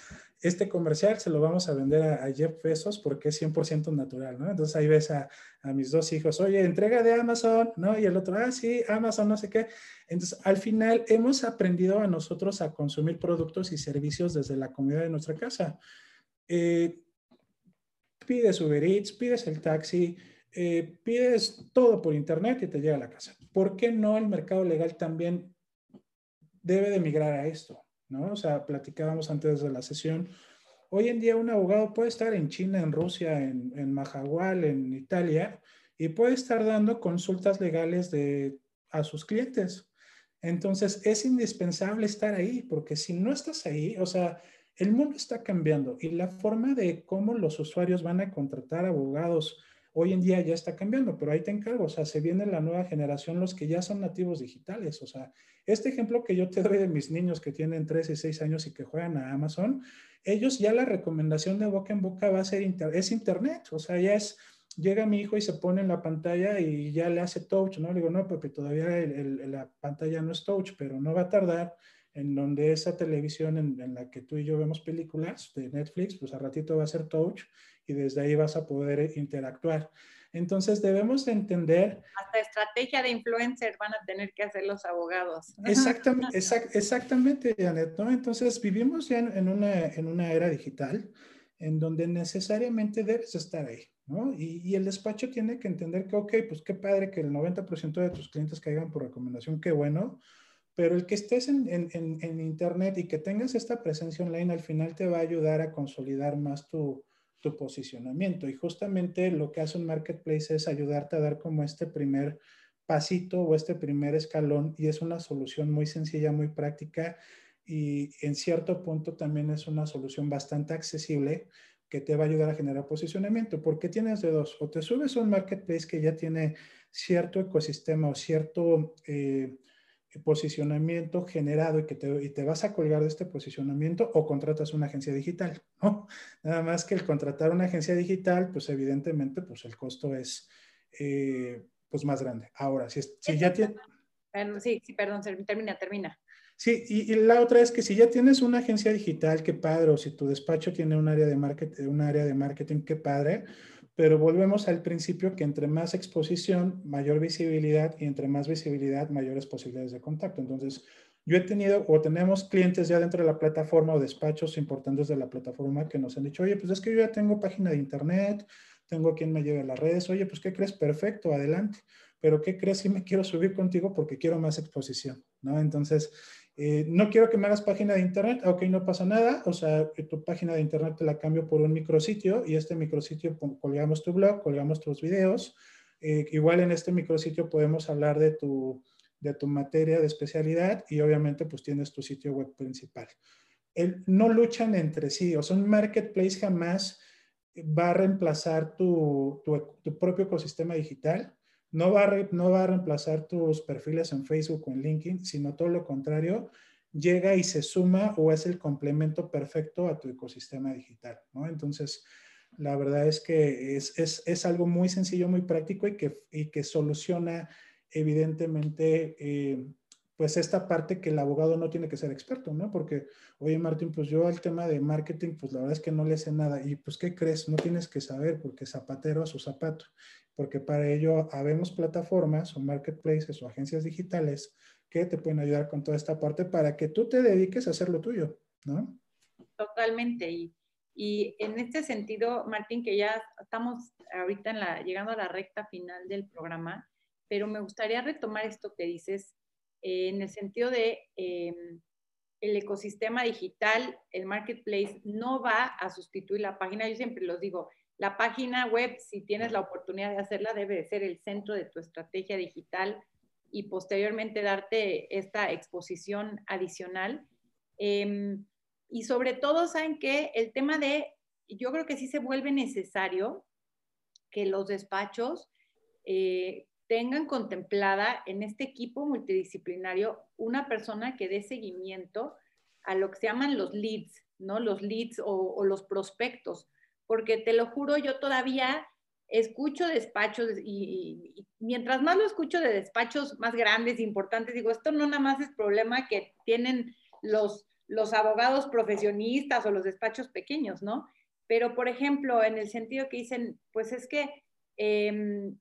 este comercial se lo vamos a vender a, Jeff Bezos porque es 100% natural, ¿no? Entonces ahí ves a, a, mis dos hijos, oye, entrega de Amazon, ¿no? Y el otro, ah, sí, Amazon, no sé qué. Entonces, al final hemos aprendido a nosotros a consumir productos y servicios desde la comodidad de nuestra casa. Eh, pides Uber Eats, pides el taxi, eh, pides todo por internet y te llega a la casa. ¿Por qué no el mercado legal también debe de migrar a esto, ¿no? O sea, platicábamos antes de la sesión. Hoy en día un abogado puede estar en China, en Rusia, en, en Mahahual, en Italia, y puede estar dando consultas legales a sus clientes. Entonces, es indispensable estar ahí, porque si no estás ahí, o sea, el mundo está cambiando y la forma de cómo los usuarios van a contratar abogados hoy en día ya está cambiando, pero ahí te encargo, o sea, se viene la nueva generación, los que ya son nativos digitales, o sea, este ejemplo que yo te doy de mis niños que tienen 3 y 6 años y que juegan a Amazon, ellos ya la recomendación de boca en boca va a ser, es internet, o sea, ya es, llega mi hijo y se pone en la pantalla y ya le hace touch, ¿no? Le digo, no, porque todavía la pantalla no es touch, pero no va a tardar en donde esa televisión en, en, la que tú y yo vemos películas de Netflix, pues a ratito va a ser touch y desde ahí vas a poder interactuar. Entonces debemos entender... Hasta estrategia de influencer van a tener que hacer los abogados. Exactamente, exactamente Janet, ¿no? Entonces vivimos ya en una, en una era digital en donde necesariamente debes estar ahí, ¿no? Y, y, el despacho tiene que entender que, ok, pues qué padre que el 90% de tus clientes caigan por recomendación, qué bueno, pero el que estés en, en, en, Internet y que tengas esta presencia online al final te va a ayudar a consolidar más tu, tu posicionamiento. Y justamente lo que hace un marketplace es ayudarte a dar como este primer pasito o este primer escalón y es una solución muy sencilla, muy práctica y en cierto punto también es una solución bastante accesible que te va a ayudar a generar posicionamiento, porque tienes de dos, o te subes a un marketplace que ya tiene cierto ecosistema o cierto eh, posicionamiento generado y que te, y te vas a colgar de este posicionamiento o contratas una agencia digital, ¿no? Nada más que el contratar una agencia digital, pues evidentemente, pues el costo es eh, pues más grande. Ahora, si, si ya tiene... Sí, sí, perdón, termina, termina. Sí, y, y, la otra es que si ya tienes una agencia digital, qué padre, o si tu despacho tiene un área de marketing, un área de marketing, qué padre, pero volvemos al principio que entre más exposición, mayor visibilidad y entre más visibilidad, mayores posibilidades de contacto. Entonces, yo he tenido o tenemos clientes ya dentro de la plataforma o despachos importantes de la plataforma que nos han dicho, oye, pues es que yo ya tengo página de internet, tengo quien me lleve a las redes, oye, pues ¿qué crees? Perfecto, adelante. Pero ¿qué crees si me quiero subir contigo porque quiero más exposición? ¿no? Entonces, eh, no quiero que me hagas página de internet, ok, no pasa nada, o sea, tu página de internet te la cambio por un micrositio y este micrositio colgamos tu blog, colgamos tus videos. Eh, igual en este micrositio podemos hablar de tu, de tu materia de especialidad y obviamente pues tienes tu sitio web principal. El, no luchan entre sí, o sea, un marketplace jamás va a reemplazar tu, tu, tu propio ecosistema digital no va, a no va a reemplazar tus perfiles en Facebook o en LinkedIn, sino todo lo contrario, llega y se suma o es el complemento perfecto a tu ecosistema digital, ¿no? Entonces, la verdad es que es, es, es algo muy sencillo, muy práctico y que, y que soluciona evidentemente eh, pues esta parte que el abogado no tiene que ser experto, ¿no? Porque, oye Martín, pues yo al tema de marketing, pues la verdad es que no le sé nada. Y pues, ¿qué crees? No tienes que saber porque zapatero a su zapato porque para ello habemos plataformas o marketplaces o agencias digitales que te pueden ayudar con toda esta parte para que tú te dediques a hacer lo tuyo. Totalmente. Y, y en este sentido, Martín, que ya estamos ahorita en la, llegando a la recta final del programa, pero me gustaría retomar esto que dices eh, en el sentido de eh, el ecosistema digital, el marketplace no va a sustituir la página. Yo siempre los digo, la página web, si tienes la oportunidad de hacerla, debe de ser el centro de tu estrategia digital y posteriormente darte esta exposición adicional. Em, y sobre todo, saben que el tema de, yo creo que sí se vuelve necesario que los despachos eh, tengan contemplada en este equipo multidisciplinario una persona que dé seguimiento a lo que se llaman los leads, ¿no? Los leads o los prospectos porque te lo juro, yo todavía escucho despachos y, mientras más lo escucho de despachos más grandes, importantes, digo, esto no nada más es problema que tienen los, los abogados profesionistas o los despachos pequeños, ¿no? Pero, por ejemplo, en el sentido que dicen, pues es que, em,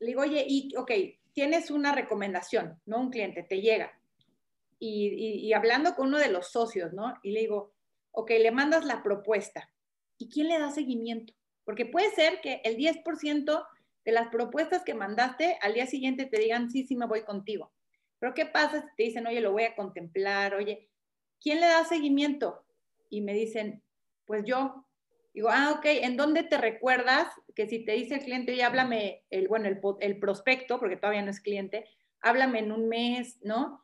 le digo, oye, y, ok, tienes una recomendación, ¿no? Un cliente te llega. Y, y hablando con uno de los socios, ¿no? Y le digo, ok, le mandas la propuesta ¿Y quién le da seguimiento? Porque puede ser que el 10% de las propuestas que mandaste al día siguiente te digan, sí, sí, me voy contigo. Pero ¿qué pasa si te dicen, oye, lo voy a contemplar, oye, ¿quién le da seguimiento? Y me dicen, pues yo. Digo, ah, ok, ¿en dónde te recuerdas que si te dice el cliente, oye, háblame, el, bueno, el, el prospecto, porque todavía no es cliente, háblame en un mes, ¿no?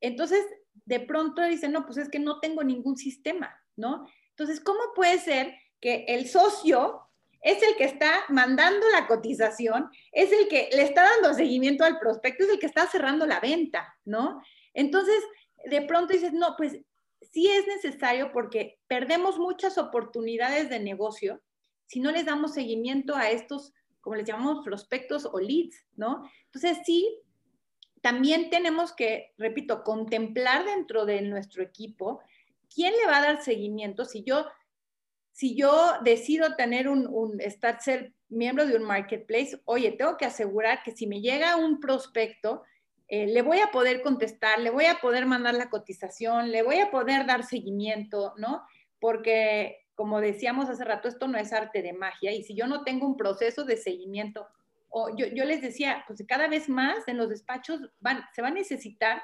Entonces, de pronto dicen, no, pues es que no tengo ningún sistema, ¿no? Entonces, ¿cómo puede ser que el socio es el que está mandando la cotización, es el que le está dando seguimiento al prospecto, es el que está cerrando la venta, ¿no? Entonces, de pronto dices, no, pues sí es necesario porque perdemos muchas oportunidades de negocio si no les damos seguimiento a estos, como les llamamos, prospectos o leads, ¿no? Entonces, sí, también tenemos que, repito, contemplar dentro de nuestro equipo quién le va a dar seguimiento. Si yo si yo decido tener un, un, estar, ser miembro de un marketplace, oye, tengo que asegurar que si me llega un prospecto, eh, le voy a poder contestar, le voy a poder mandar la cotización, le voy a poder dar seguimiento, ¿no? Porque, como decíamos hace rato, esto no es arte de magia y si yo no tengo un proceso de seguimiento, o yo, yo les decía, pues cada vez más en los despachos van, se va a necesitar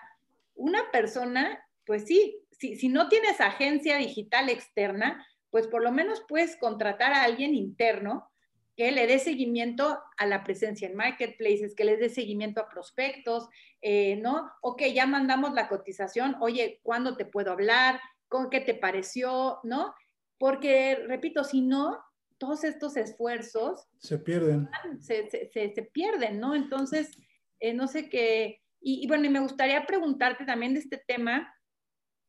una persona, pues sí, si, si no tienes agencia digital externa, pues por lo menos puedes contratar a alguien interno que le dé seguimiento a la presencia en marketplaces, que le dé seguimiento a prospectos, eh, ¿no? Ok, ya mandamos la cotización, oye, ¿cuándo te puedo hablar? ¿Con qué te pareció? ¿No? Porque, repito, si no, todos estos esfuerzos se pierden. Se, pierden, ¿no? Entonces, eh, no sé qué. Y, bueno, y me gustaría preguntarte también de este tema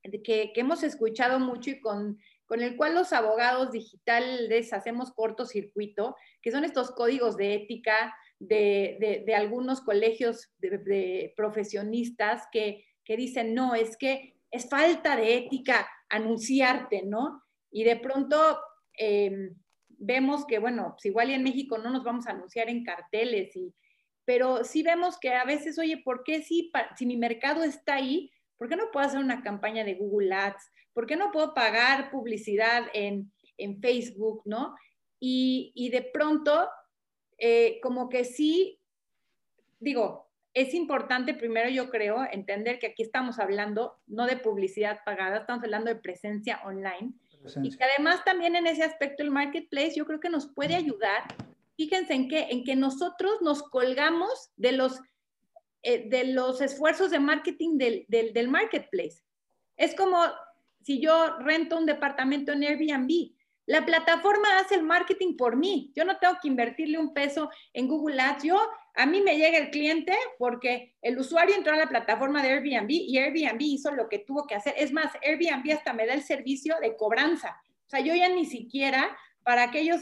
que, que hemos escuchado mucho y con con el cual los abogados digitales hacemos cortocircuito, que son estos códigos de ética de, algunos colegios de, profesionistas que, dicen, no, es que es falta de ética anunciarte, ¿no? Y de pronto em, vemos que, bueno, pues igual en México no nos vamos a anunciar en carteles, y, pero sí vemos que a veces, oye, ¿por qué si, si mi mercado está ahí? ¿Por qué no puedo hacer una campaña de Google Ads? ¿Por qué no puedo pagar publicidad en, Facebook, no? Y, de pronto, eh, como que sí, digo, es importante primero yo creo entender que aquí estamos hablando no de publicidad pagada, estamos hablando de presencia online. Y que además también en ese aspecto el marketplace yo creo que nos puede ayudar. Fíjense en que, en que nosotros nos colgamos de los eh, de los esfuerzos de marketing del, del, marketplace. Es como si yo rento un departamento en Airbnb. La plataforma hace el marketing por mí. Yo no tengo que invertirle un peso en Google Ads. Yo, a mí me llega el cliente porque el usuario entró a la plataforma de Airbnb y Airbnb hizo lo que tuvo que hacer. Es más, Airbnb hasta me da el servicio de cobranza. O sea, yo ya ni siquiera para aquellos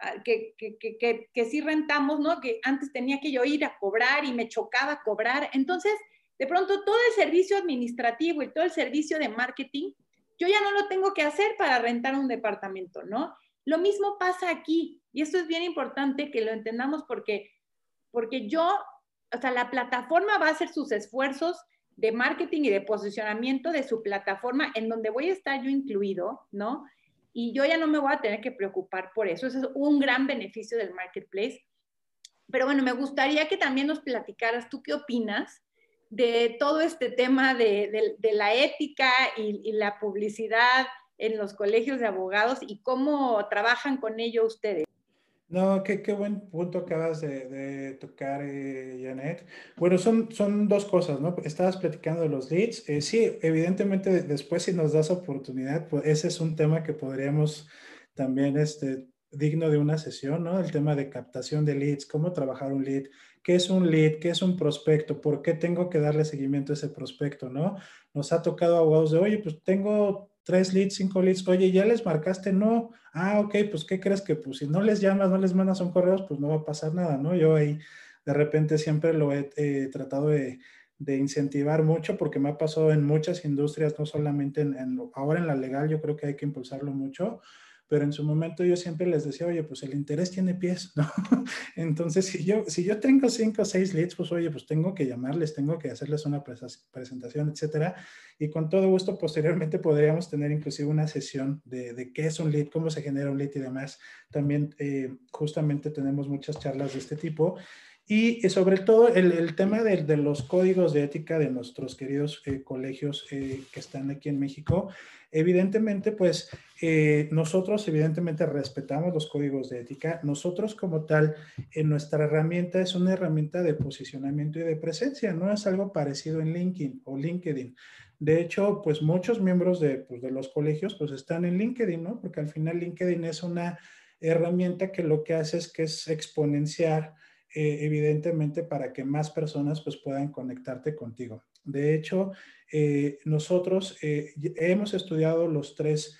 ah, que, que, que, sí rentamos, ¿no? Que antes tenía que yo ir a cobrar y me chocaba cobrar. Entonces, de pronto, todo el servicio administrativo y todo el servicio de marketing, yo ya no lo tengo que hacer para rentar un departamento, ¿no? Lo mismo pasa aquí. Y esto es bien importante que lo entendamos porque, porque yo, o sea, la plataforma va a hacer sus esfuerzos de marketing y de posicionamiento de su plataforma en donde voy a estar yo incluido, ¿no? y yo ya no me voy a tener que preocupar por eso. Eso es un gran beneficio del marketplace. Pero bueno, me gustaría que también nos platicaras, ¿tú qué opinas de todo este tema de, la ética y, la publicidad en los colegios de abogados y cómo trabajan con ello ustedes? No, qué, qué buen punto acabas de, de tocar, eh, Janet. Bueno, son, son dos cosas, ¿no? Estabas platicando de los leads. Eh, sí, evidentemente después si nos das oportunidad, pues ese es un tema que podríamos también, este, digno de una sesión, ¿no? El tema de captación de leads, cómo trabajar un lead, qué es un lead, qué es un prospecto, por qué tengo que darle seguimiento a ese prospecto, ¿no? Nos ha tocado abogados de, oye, pues tengo tres leads, cinco leads, oye, ¿ya les marcaste? No, ah, ok, pues ¿qué crees que pues si no les llamas, no les mandas un correo, pues no va a pasar nada, ¿no? Yo ahí de repente siempre lo he tratado de, incentivar mucho porque me ha pasado en muchas industrias, no solamente en, ahora en la legal, yo creo que hay que impulsarlo mucho, pero en su momento yo siempre les decía, oye, pues el interés tiene pies, ¿no? Entonces, si yo, si yo tengo cinco o seis leads, pues oye, pues tengo que llamarles, tengo que hacerles una presentación, etcétera. Y con todo gusto, posteriormente podríamos tener inclusive una sesión de, qué es un lead, cómo se genera un lead y demás. También, eh, justamente tenemos muchas charlas de este tipo. Y sobre todo el, tema de, los códigos de ética de nuestros queridos eh, colegios eh, que están aquí en México, evidentemente, pues eh, nosotros evidentemente respetamos los códigos de ética. Nosotros como tal, nuestra herramienta es una herramienta de posicionamiento y de presencia, no es algo parecido en LinkedIn o LinkedIn. De hecho, pues muchos miembros de, pues, de los colegios pues están en LinkedIn, ¿no? Porque al final LinkedIn es una herramienta que lo que hace es que es exponenciar eh, evidentemente para que más personas pues puedan conectarte contigo. De hecho, eh, nosotros eh, hemos estudiado los tres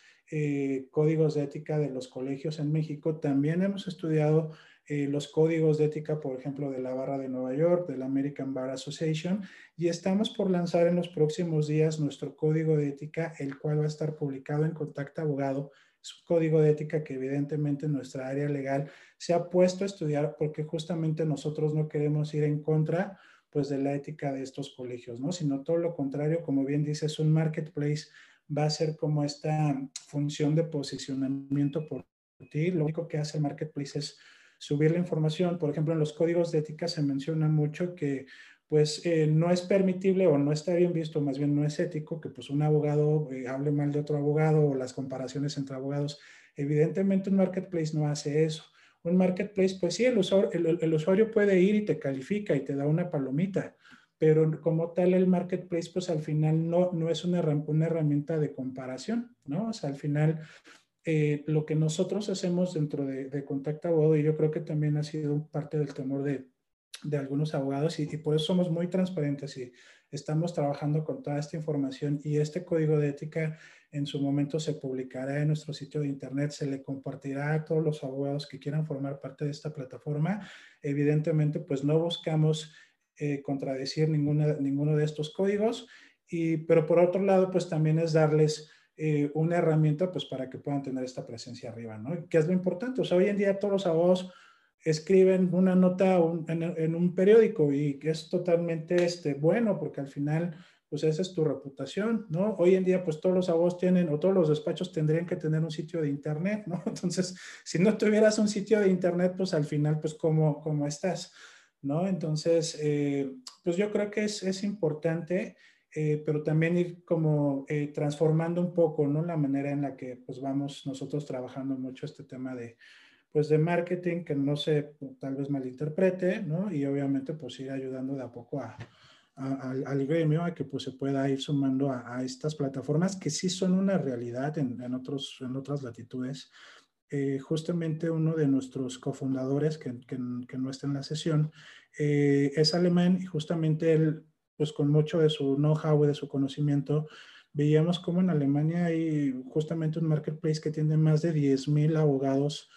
códigos de ética de los colegios en México. También hemos estudiado los códigos de ética, por ejemplo, de la Barra de Nueva York, de la American Bar Association, y estamos por lanzar en los próximos días nuestro código de ética, el cual va a estar publicado en Contacto Abogado es código de ética que evidentemente nuestra área legal se ha puesto a estudiar porque justamente nosotros no queremos ir en contra pues de la ética de estos colegios, ¿no? Sino todo lo contrario, como bien dices, un marketplace va a ser como esta función de posicionamiento por ti. Lo único que hace el marketplace es subir la información. Por ejemplo, en los códigos de ética se menciona mucho que pues eh, no es permitible o no está bien visto, más bien no es ético que pues un abogado eh, hable mal de otro abogado o las comparaciones entre abogados. Evidentemente un marketplace no hace eso. Un marketplace, pues sí, el usuario, el, usuario puede ir y te califica y te da una palomita, pero como tal el marketplace, pues al final no, no es una, una herramienta de comparación, ¿no? O sea, al final eh, lo que nosotros hacemos dentro de, de Contacta Abogado, y yo creo que también ha sido parte del temor de, de algunos abogados y, por eso somos muy transparentes y estamos trabajando con toda esta información y este código de ética en su momento se publicará en nuestro sitio de internet, se le compartirá a todos los abogados que quieran formar parte de esta plataforma. Evidentemente, pues no buscamos eh, contradecir ninguna, ninguno de estos códigos, y, pero por otro lado, pues también es darles eh, una herramienta pues para que puedan tener esta presencia arriba, ¿no? ¿Qué es lo importante? O sea, hoy en día todos los abogados escriben una nota en, un periódico y que es totalmente este, bueno porque al final pues esa es tu reputación, ¿no? Hoy en día pues todos los abogados tienen o todos los despachos tendrían que tener un sitio de internet, ¿no? Entonces, si no tuvieras un sitio de internet pues al final pues cómo, cómo estás, ¿no? Entonces, eh, pues yo creo que es, es importante, eh, pero también ir como eh, transformando un poco, ¿no? La manera en la que pues vamos nosotros trabajando mucho este tema de pues de marketing que no se tal vez malinterprete, ¿no? Y obviamente pues ir ayudando de a poco a, al gremio a que pues se pueda ir sumando a, estas plataformas que sí son una realidad en, en otros, en otras latitudes. Eh, justamente uno de nuestros cofundadores que, que, que, no está en la sesión eh, es alemán y justamente él pues con mucho de su know-how y de su conocimiento veíamos como en Alemania hay justamente un marketplace que tiene más de 10.000 abogados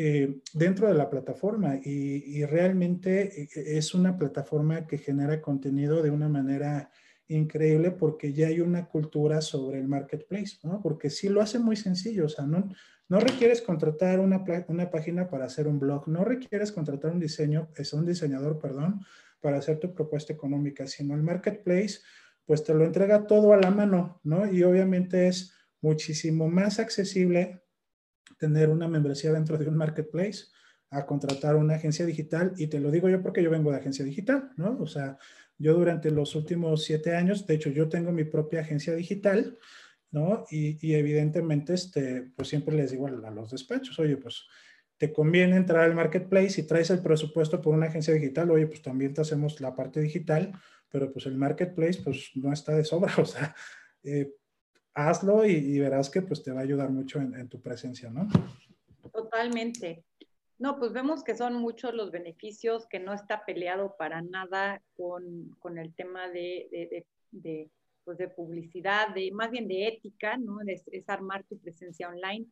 eh, dentro de la plataforma y, realmente eh, es una plataforma que genera contenido de una manera increíble porque ya hay una cultura sobre el marketplace, ¿no? Porque sí lo hace muy sencillo, o sea, no, no requieres contratar una, una página para hacer un blog, no requieres contratar un diseño, es un diseñador, perdón, para hacer tu propuesta económica, sino el marketplace, pues te lo entrega todo a la mano, ¿no? Y obviamente es muchísimo más accesible tener una membresía dentro de un marketplace a contratar una agencia digital y te lo digo yo porque yo vengo de agencia digital, ¿no? O sea, yo durante los últimos siete años, de hecho yo tengo mi propia agencia digital, ¿no? Y, evidentemente, este, pues siempre les digo a, los despachos, oye, pues te conviene entrar al marketplace y traes el presupuesto por una agencia digital, oye, pues también te hacemos la parte digital, pero pues el marketplace pues no está de sobra, o sea, eh, hazlo y, verás que pues te va a ayudar mucho en, tu presencia, ¿no? Totalmente. No, pues vemos que son muchos los beneficios, que no está peleado para nada con, con el tema de, de, de, pues de publicidad, de más bien de ética, ¿no? Es, es, armar tu presencia online,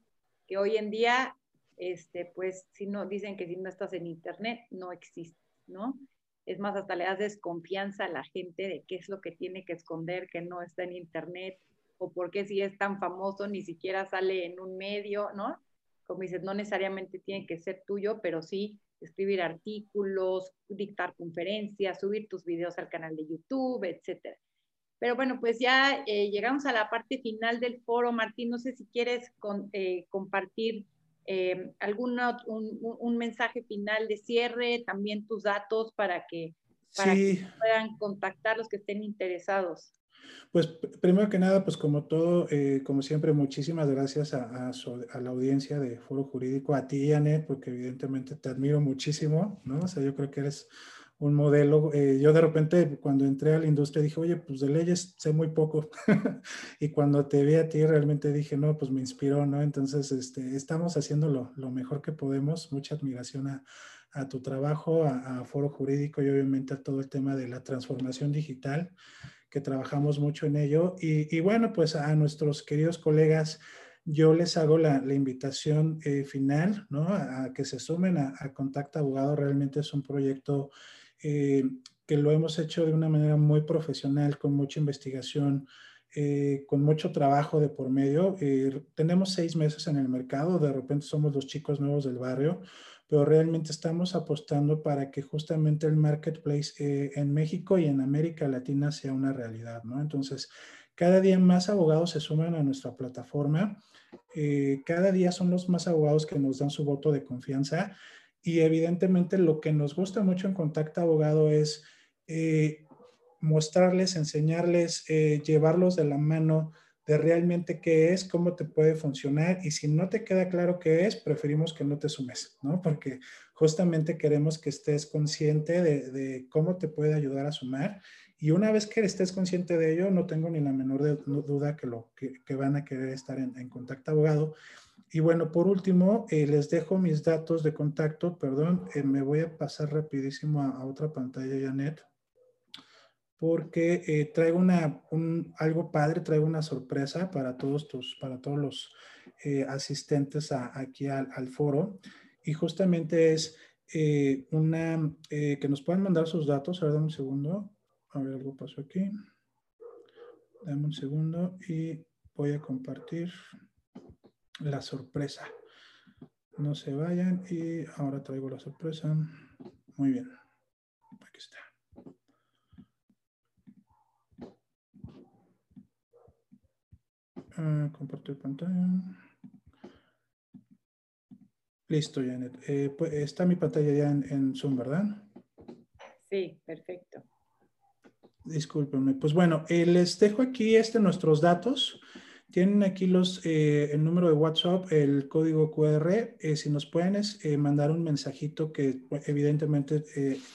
que hoy en día, este, pues, si no, dicen que si no estás en internet, no existe, ¿no? Es más, hasta le das desconfianza a la gente de qué es lo que tiene que esconder, que no está en internet, o por qué si es tan famoso ni siquiera sale en un medio, ¿no? Como dices, no necesariamente tiene que ser tuyo, pero sí escribir artículos, dictar conferencias, subir tus videos al canal de YouTube, etcétera. Pero bueno, pues ya eh, llegamos a la parte final del foro. Martín, no sé si quieres eh, compartir eh, alguna, un, mensaje final de cierre, también tus datos para que, para que puedan contactar los que estén interesados. Pues primero que nada, pues como todo, eh, como siempre, muchísimas gracias a, la audiencia de Foro Jurídico, a ti, Janet, porque evidentemente te admiro muchísimo, ¿no? O sea, yo creo que eres un modelo. Eh, yo de repente cuando entré a la industria dije, oye, pues de leyes sé muy poco. y cuando te vi a ti realmente dije, no, pues me inspiró, ¿no? Entonces, este, estamos haciendo lo, mejor que podemos. Mucha admiración a, tu trabajo, a, Foro Jurídico y obviamente a todo el tema de la transformación digital, que trabajamos mucho en ello. Y, bueno, pues a nuestros queridos colegas yo les hago la, invitación eh, final, ¿no? A, que se sumen a, a, Abogado. Realmente es un proyecto eh, que lo hemos hecho de una manera muy profesional, con mucha investigación, eh, con mucho trabajo de por medio. Eh, tenemos seis meses en el mercado, de repente somos los chicos nuevos del barrio, pero realmente estamos apostando para que justamente el marketplace en México y en América Latina sea una realidad, ¿no? Entonces, cada día más abogados se suman a nuestra plataforma. cada día son los más abogados que nos dan su voto de confianza y evidentemente lo que nos gusta mucho en Contacto Abogado es eh, mostrarles, enseñarles, eh, llevarlos de la mano de realmente qué es, cómo te puede funcionar y si no te queda claro qué es, preferimos que no te sumes, ¿no? Porque justamente queremos que estés consciente de, cómo te puede ayudar a sumar y una vez que estés consciente de ello, no tengo ni la menor duda que, lo, que, van a querer estar en, en Contacto Abogado. Y bueno, por último, eh, les dejo mis datos de contacto. Perdón, eh, me voy a pasar rapidísimo a, otra pantalla, Janet, porque eh, traigo una, un, algo padre, traigo una sorpresa para todos, tus, para todos los asistentes aquí al, al, foro. Y justamente es una, que nos puedan mandar sus datos. A ver, dame un segundo. A ver, algo pasó aquí. Dame un segundo y voy a compartir la sorpresa. No se vayan y ahora traigo la sorpresa. Muy bien. Aquí está. Uh, compartir pantalla. Listo, Janet. Eh, pues, está mi pantalla ya en, en, Zoom, ¿verdad? Sí, perfecto. Discúlpenme. Pues bueno, eh, les dejo aquí este, nuestros datos. Tienen aquí los, eh, el número de WhatsApp, el código QR. Si nos pueden eh, mandar un mensajito que evidentemente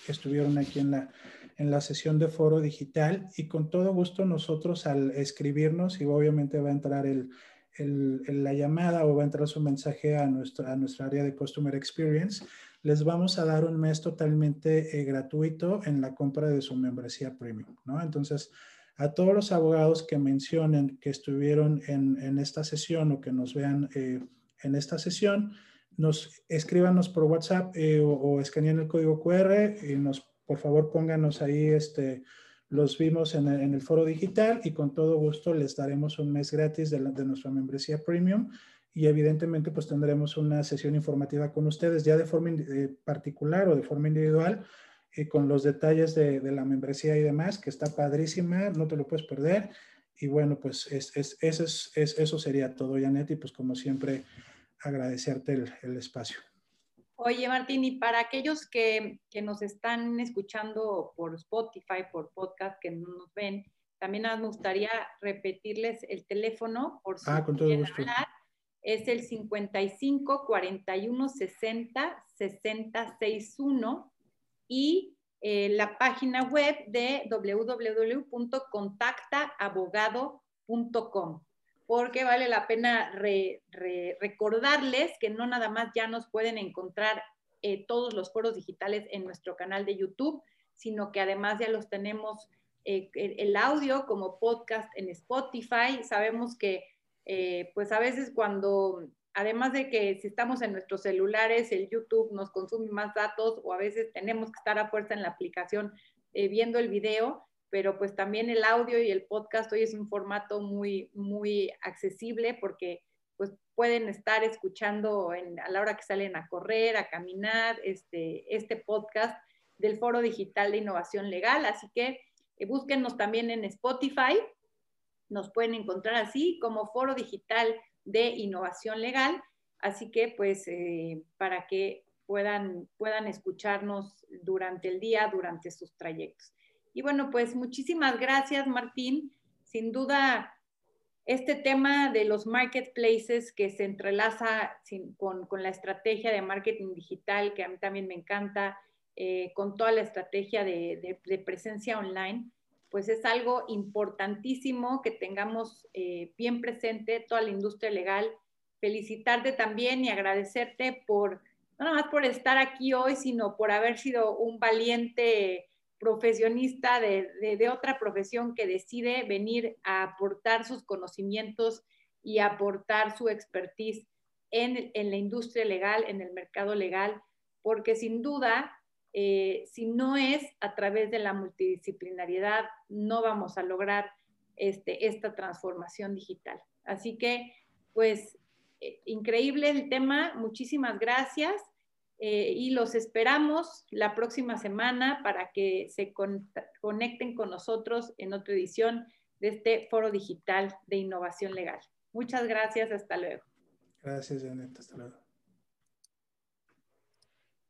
estuvieron aquí en la, en la sesión de foro digital y con todo gusto nosotros al escribirnos y obviamente va a entrar el, el, la llamada o va a entrar su mensaje a nuestra, a nuestra área de Customer Experience, les vamos a dar un mes totalmente gratuito en la compra de su membresía premium, ¿no? Entonces, a todos los abogados que mencionen que estuvieron en, esta sesión o que nos vean eh, en esta sesión, nos escríbanos por WhatsApp eh, o, escaneen el código QR y nos, por favor, pónganos ahí, este, los vimos en el, foro digital y con todo gusto les daremos un mes gratis de, nuestra membresía premium y evidentemente pues tendremos una sesión informativa con ustedes ya de forma eh, particular o de forma individual y con los detalles de, la membresía y demás, que está padrísima, no te lo puedes perder. Y bueno, pues es, es, eso, es, eso sería todo, Janet, y pues como siempre, agradecerte el espacio. Oye, Martín, y para aquellos que, que, nos están escuchando por Spotify, por podcast, que no nos ven, también me gustaría repetirles el teléfono por si ah, con todo gusto. Hablar. Es el 55 41 60 60 61 y eh, la página web de www.contactaabogado.com, porque vale la pena recordarles que no nada más ya nos pueden encontrar eh, todos los foros digitales en nuestro canal de YouTube, sino que además ya los tenemos eh, el audio como podcast en Spotify. Sabemos que pues a veces cuando además de que si estamos en nuestros celulares, el YouTube nos consume más datos o a veces tenemos que estar a fuerza en la aplicación eh, viendo el video, pero pues también el audio y el podcast hoy es un formato muy, muy accesible porque pues pueden estar escuchando a la hora que salen a correr, a caminar, este, este podcast del Foro Digital de Innovación Legal. Así que eh, búsquenos también en Spotify, nos pueden encontrar así como Foro Digital de innovación legal. Así que pues eh, para que puedan, puedan escucharnos durante el día, durante sus trayectos. Y bueno, pues muchísimas gracias Martín. Sin duda, este tema de los marketplaces que se entrelaza con, con, la estrategia de marketing digital, que a mí también me encanta, eh, con toda la estrategia de, de, presencia online, pues es algo importantísimo que tengamos eh, bien presente toda la industria legal. Felicitarte también y agradecerte por, no nada más por estar aquí hoy, sino por haber sido un valiente profesionista de, otra profesión que decide venir a aportar sus conocimientos y aportar su expertise en, la industria legal, en el mercado legal, porque sin duda, eh, si no es a través de la multidisciplinariedad, no vamos a lograr este, esta transformación digital. Así que, pues, eh, increíble el tema. Muchísimas gracias. Eh, y los esperamos la próxima semana para que se conecten con nosotros en otra edición de este foro digital de innovación legal. Muchas gracias, hasta luego. Gracias, Janet, hasta luego.